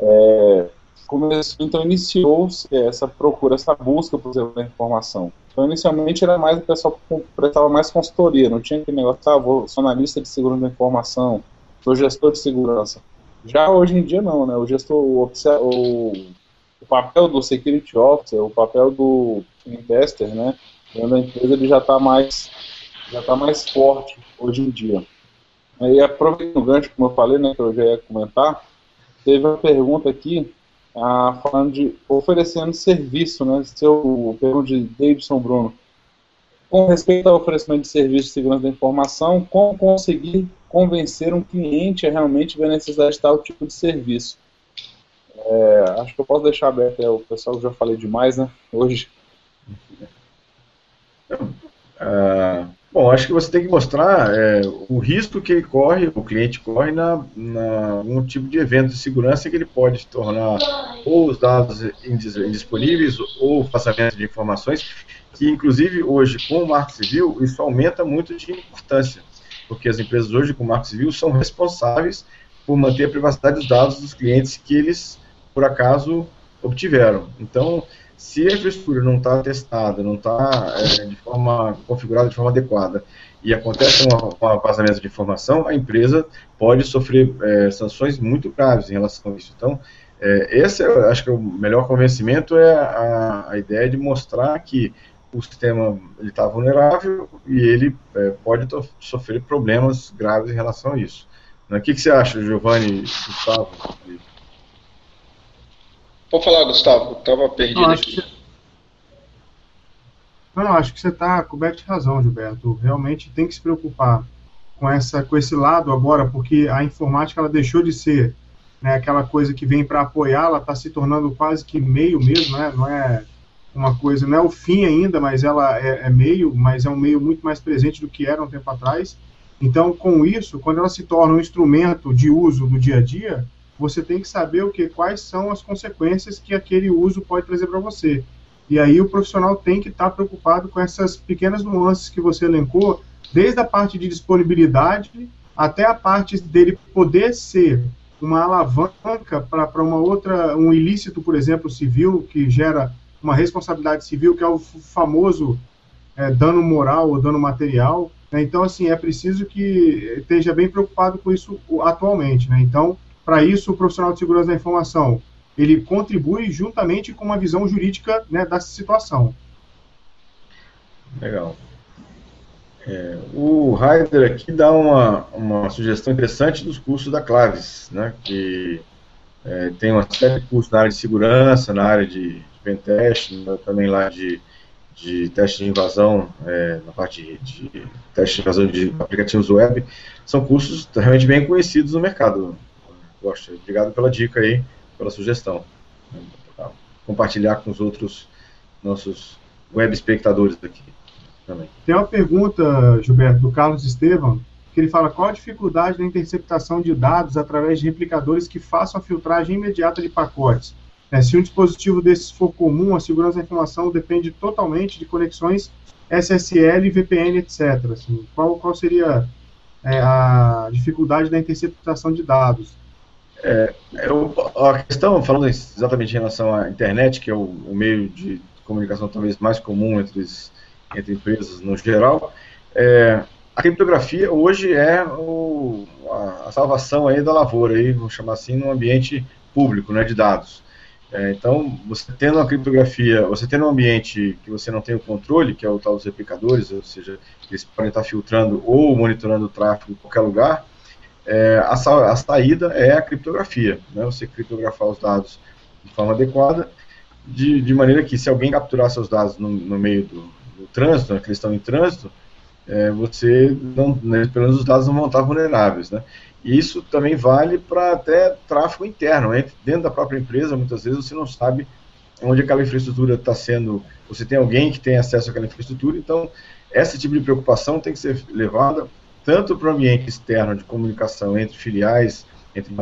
É, começou, então iniciou-se essa procura, essa busca por informação. Então, inicialmente era mais o pessoal que prestava mais consultoria, não tinha aquele negócio, ah, vou, sou analista de segurança da informação, sou gestor de segurança. Já hoje em dia não, né? O gestor, o, o, o papel do security officer, o papel do investor, né? Da empresa ele já está mais, já tá mais forte hoje em dia. E aproveitando o gancho, como eu falei, né, que eu já ia comentar, teve uma pergunta aqui ah, falando de oferecendo serviço, né? Seu pergunta de Davidson Bruno. Com respeito ao oferecimento de serviço de segurança da informação, como conseguir convencer um cliente a realmente ver a necessidade de tal tipo de serviço? É, acho que eu posso deixar aberto, é, o pessoal já falei demais, né? Hoje. Uh, Bom, acho que você tem que mostrar é, o risco que ele corre, o cliente corre na, na um tipo de evento de segurança que ele pode tornar ou os dados indisponíveis ou vazamento de informações, que inclusive hoje com o Marco Civil isso aumenta muito de importância, porque as empresas hoje com o Marco Civil são responsáveis por manter a privacidade dos dados dos clientes que eles por acaso obtiveram. Então, se a infraestrutura não está testada, não está é, de forma configurada de forma adequada e acontece um, vazamento de informação, a empresa pode sofrer é, sanções muito graves em relação a isso. Então, é, esse eu acho que é o melhor convencimento é a, a ideia de mostrar que o sistema está vulnerável e ele é, pode sofrer problemas graves em relação a isso. O que, que você acha, Giovanni, Gustavo? Pode falar, Gustavo, estava perdido não, aqui. Que... Não, acho que você está coberto de razão, Gilberto. Realmente tem que se preocupar com, essa, com esse lado agora, porque a informática ela deixou de ser né, aquela coisa que vem para apoiar, ela está se tornando quase que meio mesmo, né? não é uma coisa, não é o fim ainda, mas ela é, é meio, mas é um meio muito mais presente do que era um tempo atrás. Então, com isso, quando ela se torna um instrumento de uso do dia a dia, você tem que saber o que, quais são as consequências que aquele uso pode trazer para você. E aí o profissional tem que estar tá preocupado com essas pequenas nuances que você elencou, desde a parte de disponibilidade até a parte dele poder ser uma alavanca para uma outra, um ilícito, por exemplo, civil, que gera uma responsabilidade civil, que é o famoso é, dano moral ou dano material. Né? Então, assim, é preciso que esteja bem preocupado com isso atualmente. Né? Então, para isso, o profissional de segurança da informação ele contribui juntamente com uma visão jurídica né, da situação. Legal. É, o Raider aqui dá uma, uma sugestão interessante dos cursos da Claves, né, que é, tem uma série de cursos na área de segurança, na área de, de pentest, né, também lá de, de teste de invasão, é, na parte de, de teste de invasão de aplicativos web, são cursos realmente bem conhecidos no mercado gosto. Obrigado pela dica aí, pela sugestão. Compartilhar com os outros nossos web espectadores aqui também. Tem uma pergunta, Gilberto, do Carlos Estevam, que ele fala qual a dificuldade da interceptação de dados através de replicadores que façam a filtragem imediata de pacotes. É, se um dispositivo desses for comum, a segurança da informação depende totalmente de conexões SSL, VPN, etc. Assim, qual, qual seria é, a dificuldade da interceptação de dados? É, eu, a questão, falando exatamente em relação à internet, que é o, o meio de comunicação talvez mais comum entre, entre empresas no geral, é, a criptografia hoje é o, a, a, salvação aí da lavoura, aí, vamos chamar assim, no ambiente público, né, de dados. É, então, você tendo uma criptografia, você tendo um ambiente que você não tem o controle, que é o tal dos replicadores, ou seja, eles podem estar filtrando ou monitorando o tráfego em qualquer lugar, é, a, a, saída é a criptografia, né? você criptografar os dados de forma adequada, de, de maneira que se alguém capturar seus dados no, no meio do, do, trânsito, né, que eles estão em trânsito, é, você não, né, pelo menos os dados não vão estar vulneráveis, né? E isso também vale para até tráfego interno, né? dentro da própria empresa, muitas vezes você não sabe onde aquela infraestrutura está sendo, você tem alguém que tem acesso àquela infraestrutura, então esse tipo de preocupação tem que ser levada tanto para o ambiente externo de comunicação entre filiais, entre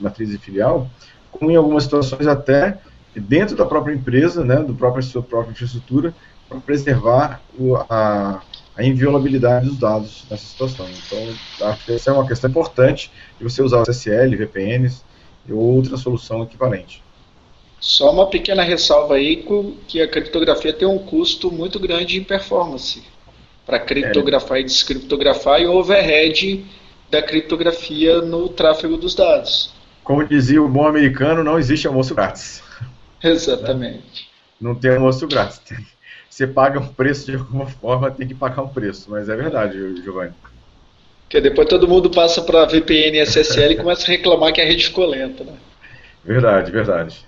matriz e filial, como em algumas situações até dentro da própria empresa, né, do próprio sua própria infraestrutura, para preservar o, a, a, inviolabilidade dos dados nessa situação. Então, acho que essa é uma questão importante de você usar o SSL, VPNs ou outra solução equivalente. Só uma pequena ressalva aí que a criptografia tem um custo muito grande em performance para criptografar é. e descriptografar e o overhead da criptografia no tráfego dos dados. Como dizia o bom americano, não existe almoço grátis. Exatamente. Não tem almoço grátis. Você paga um preço de alguma forma, tem que pagar um preço. Mas é verdade, Giovanni. Porque depois todo mundo passa para VPN e SSL e começa a reclamar que a rede ficou lenta, né? Verdade, verdade.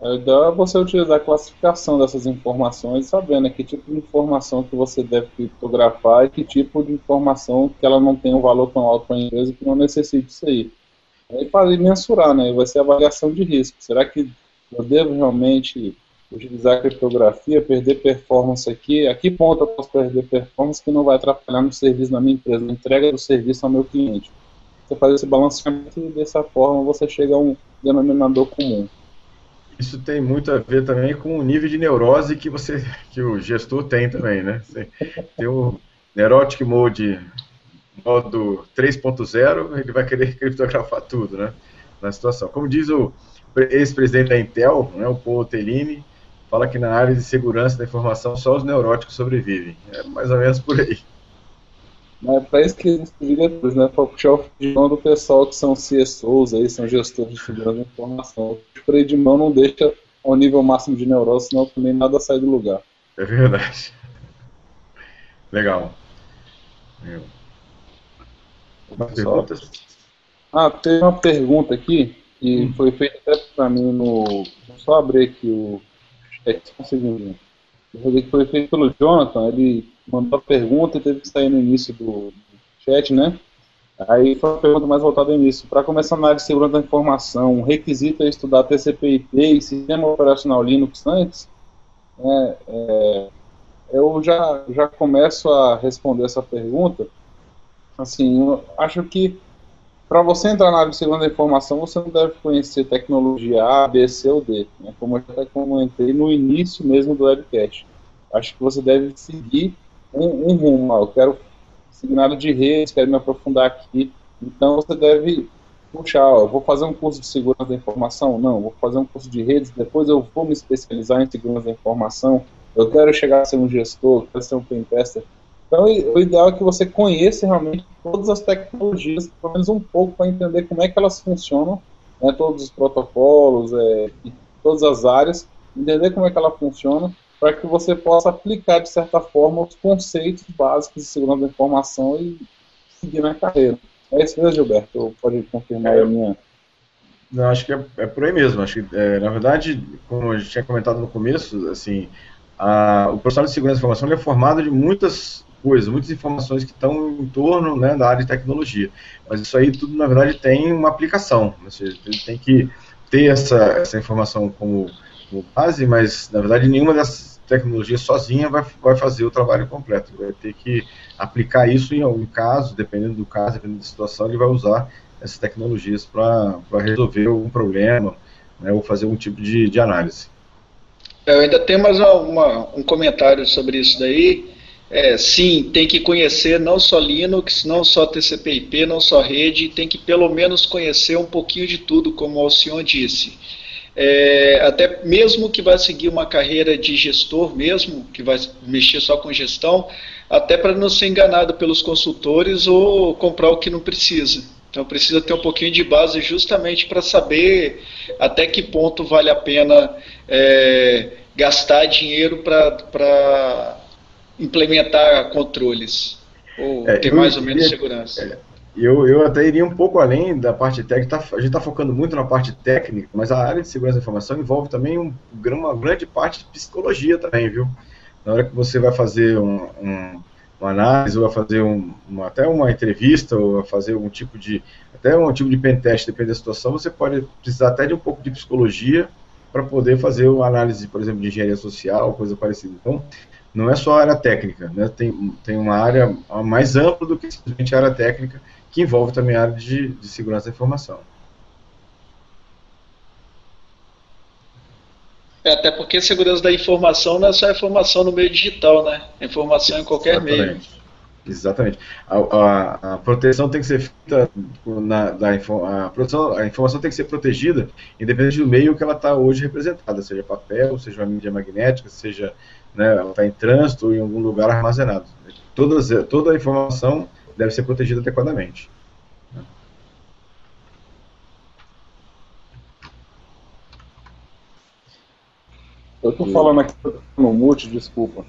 É ideal é você utilizar a classificação dessas informações, sabendo que tipo de informação que você deve criptografar e que tipo de informação que ela não tem um valor tão alto para a empresa que não necessite isso aí. Aí fazer mensurar, né? Vai ser avaliação de risco. Será que eu devo realmente utilizar a criptografia, perder performance aqui? A que ponto eu posso perder performance que não vai atrapalhar no serviço da minha empresa, na entrega do serviço ao meu cliente? Você faz esse balanceamento e dessa forma você chega a um denominador comum. Isso tem muito a ver também com o nível de neurose que você, que o gestor tem também, né? Tem o Neurotic Mode modo 3.0, ele vai querer criptografar tudo, né? Na situação. Como diz o ex-presidente da Intel, né, o Paul Tellini, fala que na área de segurança da informação só os neuróticos sobrevivem. É mais ou menos por aí. Mas para isso que existem diretores, né? Para puxar o freio de mão do pessoal que são CSOs aí, são gestores de segurança da informação. O freio de mão não deixa ao nível máximo de neurose, senão também nada sai do lugar. É verdade. Legal. Mais perguntas? Ah, tem uma pergunta aqui que hum. foi feita até para mim no. Vou só abrir aqui o. É, só um segundinho. Foi feito pelo Jonathan, ele mandou a pergunta e teve que sair no início do chat, né? Aí foi uma pergunta mais voltada nisso. Para começar na área de segurança da informação, um requisito é estudar TCP/IP e sistema operacional Linux antes? É, é, eu já, já começo a responder essa pergunta. Assim, eu acho que para você entrar na área de segurança da informação, você não deve conhecer tecnologia A, B, C ou D. Né? Como eu já comentei no início mesmo do webcast. Acho que você deve seguir um, um rumo. eu quero seguir na de redes, quero me aprofundar aqui. Então você deve puxar, ó, vou fazer um curso de segurança da informação? Não, vou fazer um curso de redes, depois eu vou me especializar em segurança da informação. Eu quero chegar a ser um gestor, quero ser um pentester. Então, o ideal é que você conheça realmente todas as tecnologias, pelo menos um pouco, para entender como é que elas funcionam, né, todos os protocolos, é, todas as áreas, entender como é que ela funciona, para que você possa aplicar, de certa forma, os conceitos básicos de segurança da informação e seguir na carreira. É isso mesmo, Gilberto? Pode confirmar é, a minha... Não, acho que é, é por aí mesmo. Acho que, é, na verdade, como a gente tinha comentado no começo, assim, a, o profissional de segurança da informação é formado de muitas coisas, muitas informações que estão em torno né, da área de tecnologia. Mas isso aí tudo, na verdade, tem uma aplicação. Ou seja, ele tem que ter essa, essa informação como base, mas na verdade nenhuma dessas tecnologias sozinha vai, vai fazer o trabalho completo. Vai ter que aplicar isso em algum caso, dependendo do caso, dependendo da situação, ele vai usar essas tecnologias para resolver algum problema né, ou fazer algum tipo de, de análise. Eu ainda tenho mais uma, um comentário sobre isso daí. É, sim, tem que conhecer não só Linux, não só TCP/IP, não só rede, tem que pelo menos conhecer um pouquinho de tudo, como o Alcion disse é, até mesmo que vai seguir uma carreira de gestor mesmo, que vai mexer só com gestão, até para não ser enganado pelos consultores ou comprar o que não precisa. Então precisa ter um pouquinho de base justamente para saber até que ponto vale a pena é, gastar dinheiro para implementar controles ou é, ter mais ou menos segurança. Eu, eu até iria um pouco além da parte técnica. Tá, a gente está focando muito na parte técnica, mas a área de segurança da informação envolve também um, uma grande parte de psicologia também, viu? Na hora que você vai fazer um, um, uma análise, ou vai fazer um, uma, até uma entrevista, ou vai fazer algum tipo de. até um tipo de pentest, depende da situação, você pode precisar até de um pouco de psicologia para poder fazer uma análise, por exemplo, de engenharia social, coisa parecida. Então, não é só a área técnica, né? tem, tem uma área mais ampla do que simplesmente a área técnica que envolve também a área de, de segurança da informação. É, até porque segurança da informação não é só informação no meio digital, né? Informação em qualquer Exatamente. meio. Exatamente. A, a, a, proteção tem que ser feita na, da, a, produção, a informação tem que ser protegida independente do meio que ela está hoje representada, seja papel, seja uma mídia magnética, seja né, ela está em trânsito ou em algum lugar armazenado. Todas, toda a informação deve ser protegida adequadamente. Eu estou falando aqui no mute, desculpa.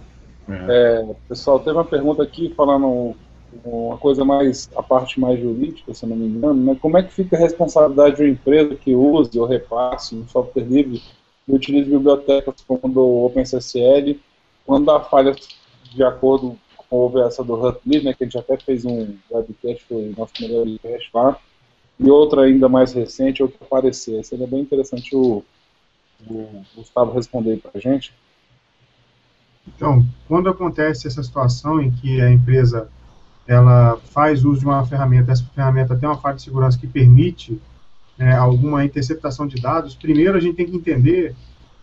Uhum. É, pessoal, teve uma pergunta aqui falando uma coisa mais, a parte mais jurídica, se não me engano, né? como é que fica a responsabilidade de uma empresa que use ou repasse um software livre e utilize bibliotecas como o OpenSSL, quando há falhas de acordo com houve essa do Hutley, né, que a gente até fez um webcast, foi nosso primeiro webcast lá, e outra ainda mais recente, outra aparecer. Seria bem interessante o, o Gustavo responder para a gente. Então, quando acontece essa situação em que a empresa ela faz uso de uma ferramenta, essa ferramenta tem uma falha de segurança que permite é, alguma interceptação de dados, primeiro a gente tem que entender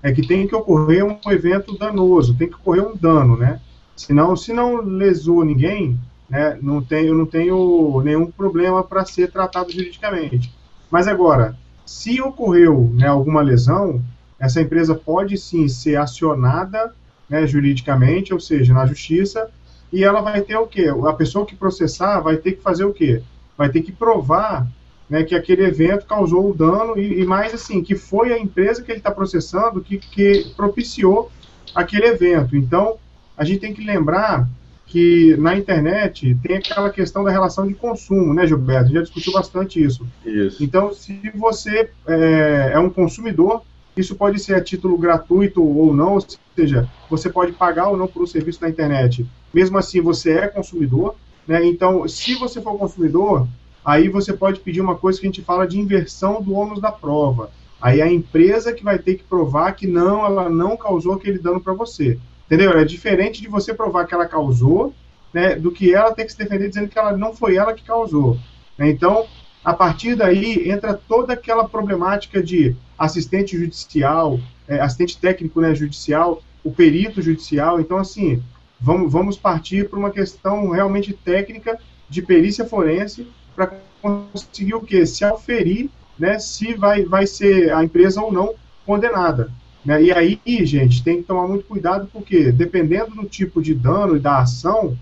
é que tem que ocorrer um evento danoso, tem que ocorrer um dano, né? Senão, se não lesou ninguém, né, não tem, eu não tenho nenhum problema para ser tratado juridicamente. Mas agora, se ocorreu né, alguma lesão, essa empresa pode sim ser acionada né, juridicamente, ou seja, na justiça, e ela vai ter o quê? A pessoa que processar vai ter que fazer o quê? Vai ter que provar né, que aquele evento causou o dano e, e, mais assim, que foi a empresa que ele está processando que, que propiciou aquele evento. Então, a gente tem que lembrar que na internet tem aquela questão da relação de consumo, né, Gilberto? A gente já discutiu bastante isso. Isso. Então, se você é, é um consumidor, isso pode ser a título gratuito ou não, ou seja, você pode pagar ou não por um serviço na internet. Mesmo assim, você é consumidor, né? Então, se você for consumidor, aí você pode pedir uma coisa que a gente fala de inversão do ônus da prova. Aí a empresa que vai ter que provar que não, ela não causou aquele dano para você. Entendeu? É diferente de você provar que ela causou, né, do que ela ter que se defender dizendo que ela não foi ela que causou. Né? Então, a partir daí entra toda aquela problemática de assistente judicial, é, assistente técnico né, judicial, o perito judicial. Então, assim, vamos, vamos partir para uma questão realmente técnica de perícia forense para conseguir o quê? Se auferir né, se vai, vai ser a empresa ou não condenada. Né? E aí, gente, tem que tomar muito cuidado, porque dependendo do tipo de dano e da ação,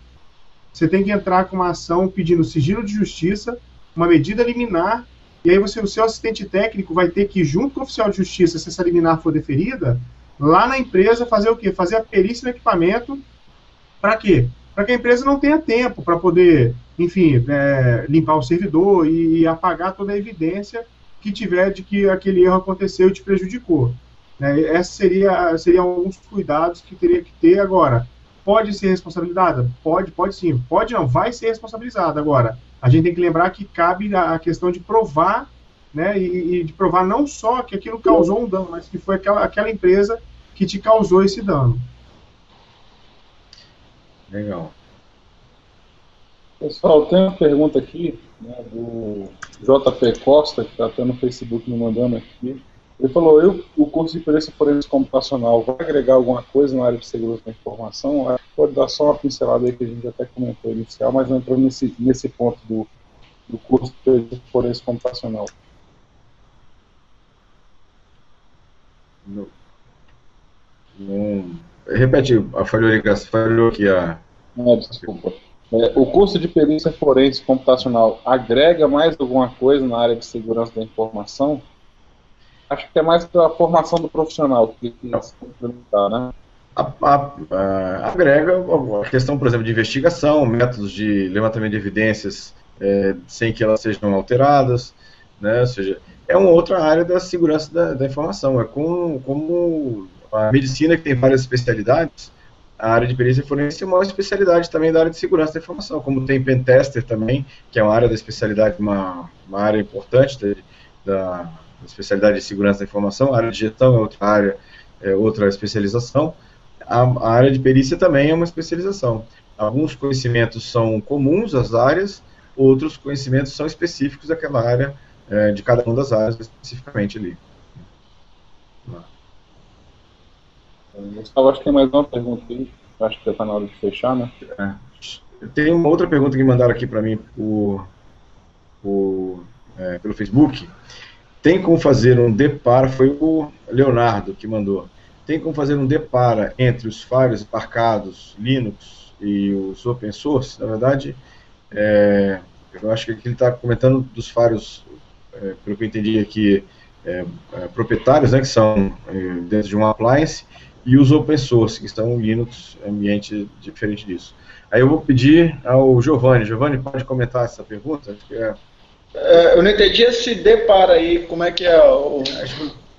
você tem que entrar com uma ação pedindo sigilo de justiça, uma medida liminar, e aí você, o seu assistente técnico vai ter que, junto com o oficial de justiça, se essa liminar for deferida, lá na empresa fazer o quê? Fazer a perícia no equipamento. Para quê? Para que a empresa não tenha tempo para poder, enfim, é, limpar o servidor e, e apagar toda a evidência que tiver de que aquele erro aconteceu e te prejudicou. Né? Esses seria, seriam alguns cuidados que teria que ter agora. Pode ser responsabilizada? Pode, pode sim. Pode não, vai ser responsabilizada. Agora, a gente tem que lembrar que cabe a questão de provar, né, e, e de provar não só que aquilo causou um dano, mas que foi aquela, aquela empresa que te causou esse dano. Legal. Pessoal, tem uma pergunta aqui né, do JP Costa, que está até no Facebook me mandando aqui. Ele falou, eu, o curso de perícia forense computacional vai agregar alguma coisa na área de segurança da informação? Que pode dar só uma pincelada aí que a gente até comentou inicial, mas não entrou nesse, nesse ponto do, do curso de perícia forense computacional. Não. Não. Repete, falhou, falhou aqui a... Ah, desculpa. É, o curso de perícia forense computacional agrega mais alguma coisa na área de segurança da informação? Acho que é mais a formação do profissional que, se complementar, né? A, a, a, agrega a questão, por exemplo, de investigação, métodos de levantamento de evidências é, sem que elas sejam alteradas, né? ou seja, é uma outra área da segurança da, da informação. É como, como a medicina, que tem várias especialidades, a área de perícia forense é uma especialidade também da área de segurança da informação, como tem pentester também, que é uma área da especialidade, uma, uma área importante da, especialidade de segurança da informação, a área de gestão é outra área, é outra especialização. A, a, área de perícia também é uma especialização. Alguns conhecimentos são comuns às áreas, outros conhecimentos são específicos daquela área, é, de cada uma das áreas especificamente ali. Gustavo, acho que tem mais uma pergunta aí. Acho que já está na hora de fechar, né? É. Tem uma outra pergunta que mandaram aqui para mim por, por é, pelo Facebook. Tem como fazer um depara, foi o Leonardo que mandou. Tem como fazer um depara entre os firewalls embarcados Linux e os open source? Na verdade, é, eu acho que aqui ele está comentando dos firewalls, é, pelo que eu entendi aqui, é, é, proprietários, né, que são é, dentro de um appliance, e os open source, que estão Linux, ambiente diferente disso. Aí eu vou pedir ao Giovanni. Giovanni, pode comentar essa pergunta? É... É, eu não entendi esse depara aí, como é que é o...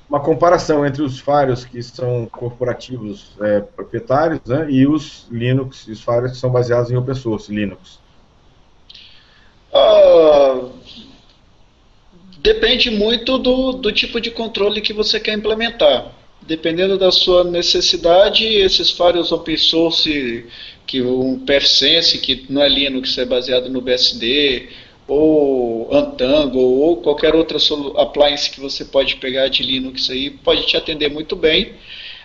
Uma comparação entre os firewalls que são corporativos é, proprietários né, e os Linux, os firewalls que são baseados em open source, Linux. Uh, depende muito do, do tipo de controle que você quer implementar. Dependendo da sua necessidade, esses firewalls open source, que um PFSense, que não é Linux, é baseado no BSD, ou Antango, ou qualquer outra appliance que você pode pegar de Linux aí, pode te atender muito bem.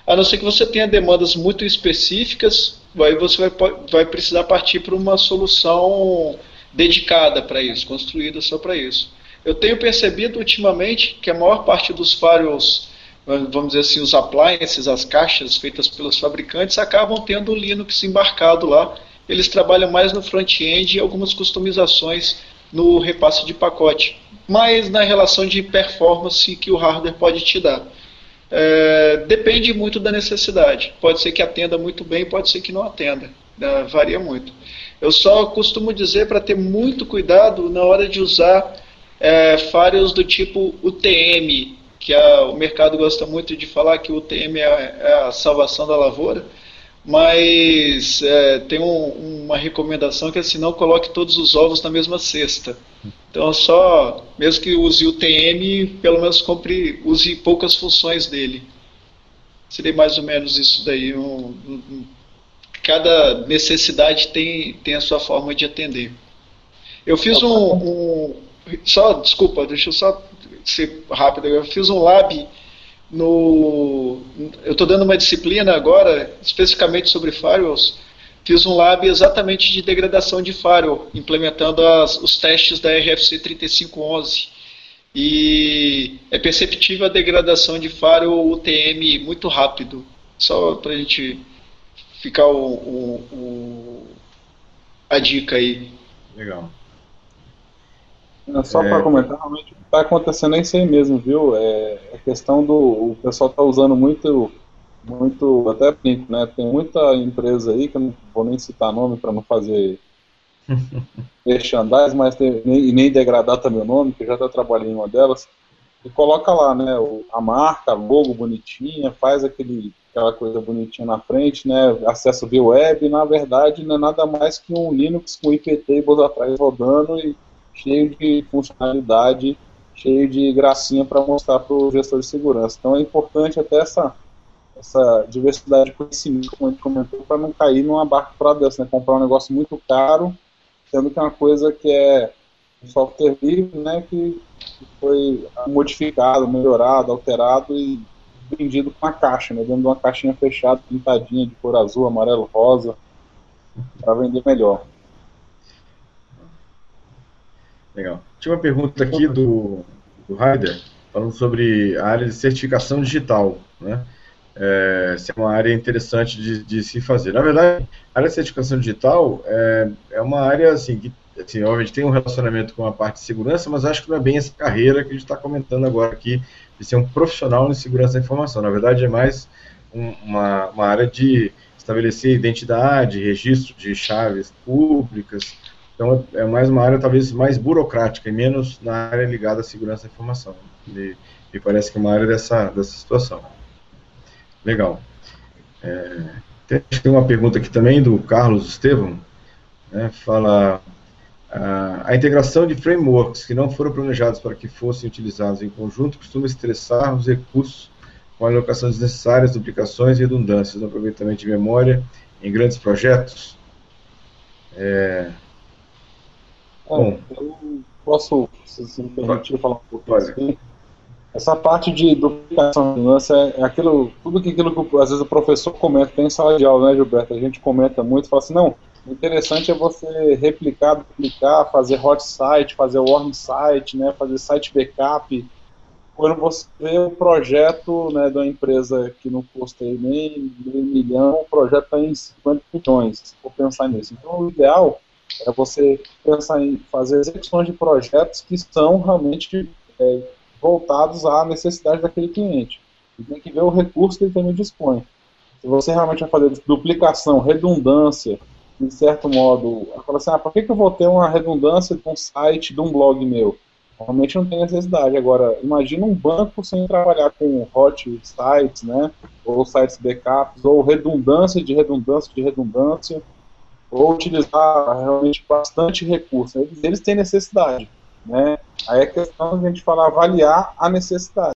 A não ser que você tenha demandas muito específicas, aí você vai, vai precisar partir para uma solução dedicada para isso, construída só para isso. Eu tenho percebido ultimamente que a maior parte dos firewalls vamos dizer assim, os appliances, as caixas feitas pelos fabricantes, acabam tendo o Linux embarcado lá. Eles trabalham mais no front-end e algumas customizações no repasse de pacote, mas na relação de performance que o hardware pode te dar. É, depende muito da necessidade. Pode ser que atenda muito bem, pode ser que não atenda. É, varia muito. Eu só costumo dizer para ter muito cuidado na hora de usar é, firewalls do tipo UTM, que a, o mercado gosta muito de falar que o UTM é, é a salvação da lavoura, mas é, tem um, uma recomendação que é assim, não coloque todos os ovos na mesma cesta. Então só, mesmo que use o TM, pelo menos compre, use poucas funções dele. Seria mais ou menos isso daí. Um, um, cada necessidade tem, tem a sua forma de atender. Eu fiz um, um só, desculpa, deixa eu só ser rápido. Eu fiz um lab no. Eu estou dando uma disciplina agora, especificamente sobre firewalls. Fiz um lab exatamente de degradação de firewall, implementando as, os testes da RFC 3511. E é perceptível a degradação de firewall UTM muito rápido. Só para a gente ficar o, o, o, a dica aí. Legal. Só é... para comentar, realmente está acontecendo é isso aí mesmo, viu? É a questão do. O pessoal está usando muito. Muito. Até brinco, né? Tem muita empresa aí, que eu não vou nem citar nome para não fazer merchandise, mas tem, nem, nem degradar também o nome, que já está trabalhando em uma delas. E coloca lá, né? A marca, logo bonitinha, faz aquele, aquela coisa bonitinha na frente, né? Acesso via web, na verdade não é nada mais que um Linux com IPT atrás rodando e cheio de funcionalidade, cheio de gracinha para mostrar para o gestor de segurança. Então é importante até essa, essa diversidade de conhecimento, como a gente comentou, para não cair numa barca para dessa, né? comprar um negócio muito caro, sendo que é uma coisa que é software livre, né, que foi modificado, melhorado, alterado e vendido com a caixa, né, dentro de uma caixinha fechada, pintadinha de cor azul, amarelo, rosa, para vender melhor. Legal. Tinha uma pergunta aqui do, do Ryder, falando sobre a área de certificação digital, né? É, se é uma área interessante de, de, se fazer. Na verdade, a área de certificação digital é, é uma área assim, que, assim, obviamente tem um relacionamento com a parte de segurança, mas acho que não é bem essa carreira que a gente está comentando agora aqui, de ser um profissional em segurança da informação. Na verdade, é mais um, uma, uma área de estabelecer identidade, registro de chaves públicas, então é mais uma área talvez mais burocrática e menos na área ligada à segurança da informação. Me, me parece que é uma área dessa, dessa situação. Legal. É, tem uma pergunta aqui também do Carlos Estevam. Né, fala a, a integração de frameworks que não foram planejados para que fossem utilizados em conjunto costuma estressar os recursos com alocações desnecessárias, duplicações e redundâncias no aproveitamento de memória em grandes projetos. É, Bom, eu posso, se me permitir, falar um pouco assim. Essa parte de duplicação de é, é aquilo, tudo que aquilo que às vezes o professor comenta, tem em sala de aula, né, Gilberto? A gente comenta muito, fala assim, não, O interessante é você replicar, duplicar, fazer hot site, fazer warm site, né, fazer site backup. Quando você vê o projeto né, da empresa que não custa nem meio milhão, o projeto está em 50 milhões, se for pensar nisso. Então, o ideal é você pensar em fazer execuções de projetos que são realmente é, voltados à necessidade daquele cliente. E tem que ver o recurso que ele também dispõe. Se você realmente vai fazer duplicação, redundância, de certo modo, fala assim, ah, por que, que eu vou ter uma redundância de um site, de um blog meu? Realmente não tem necessidade. Agora, imagina um banco sem trabalhar com hot sites, né? Ou sites backups, ou redundância de redundância de redundância, ou utilizar realmente bastante recurso. Eles, têm necessidade, né? Aí é questão de a gente falar avaliar a necessidade.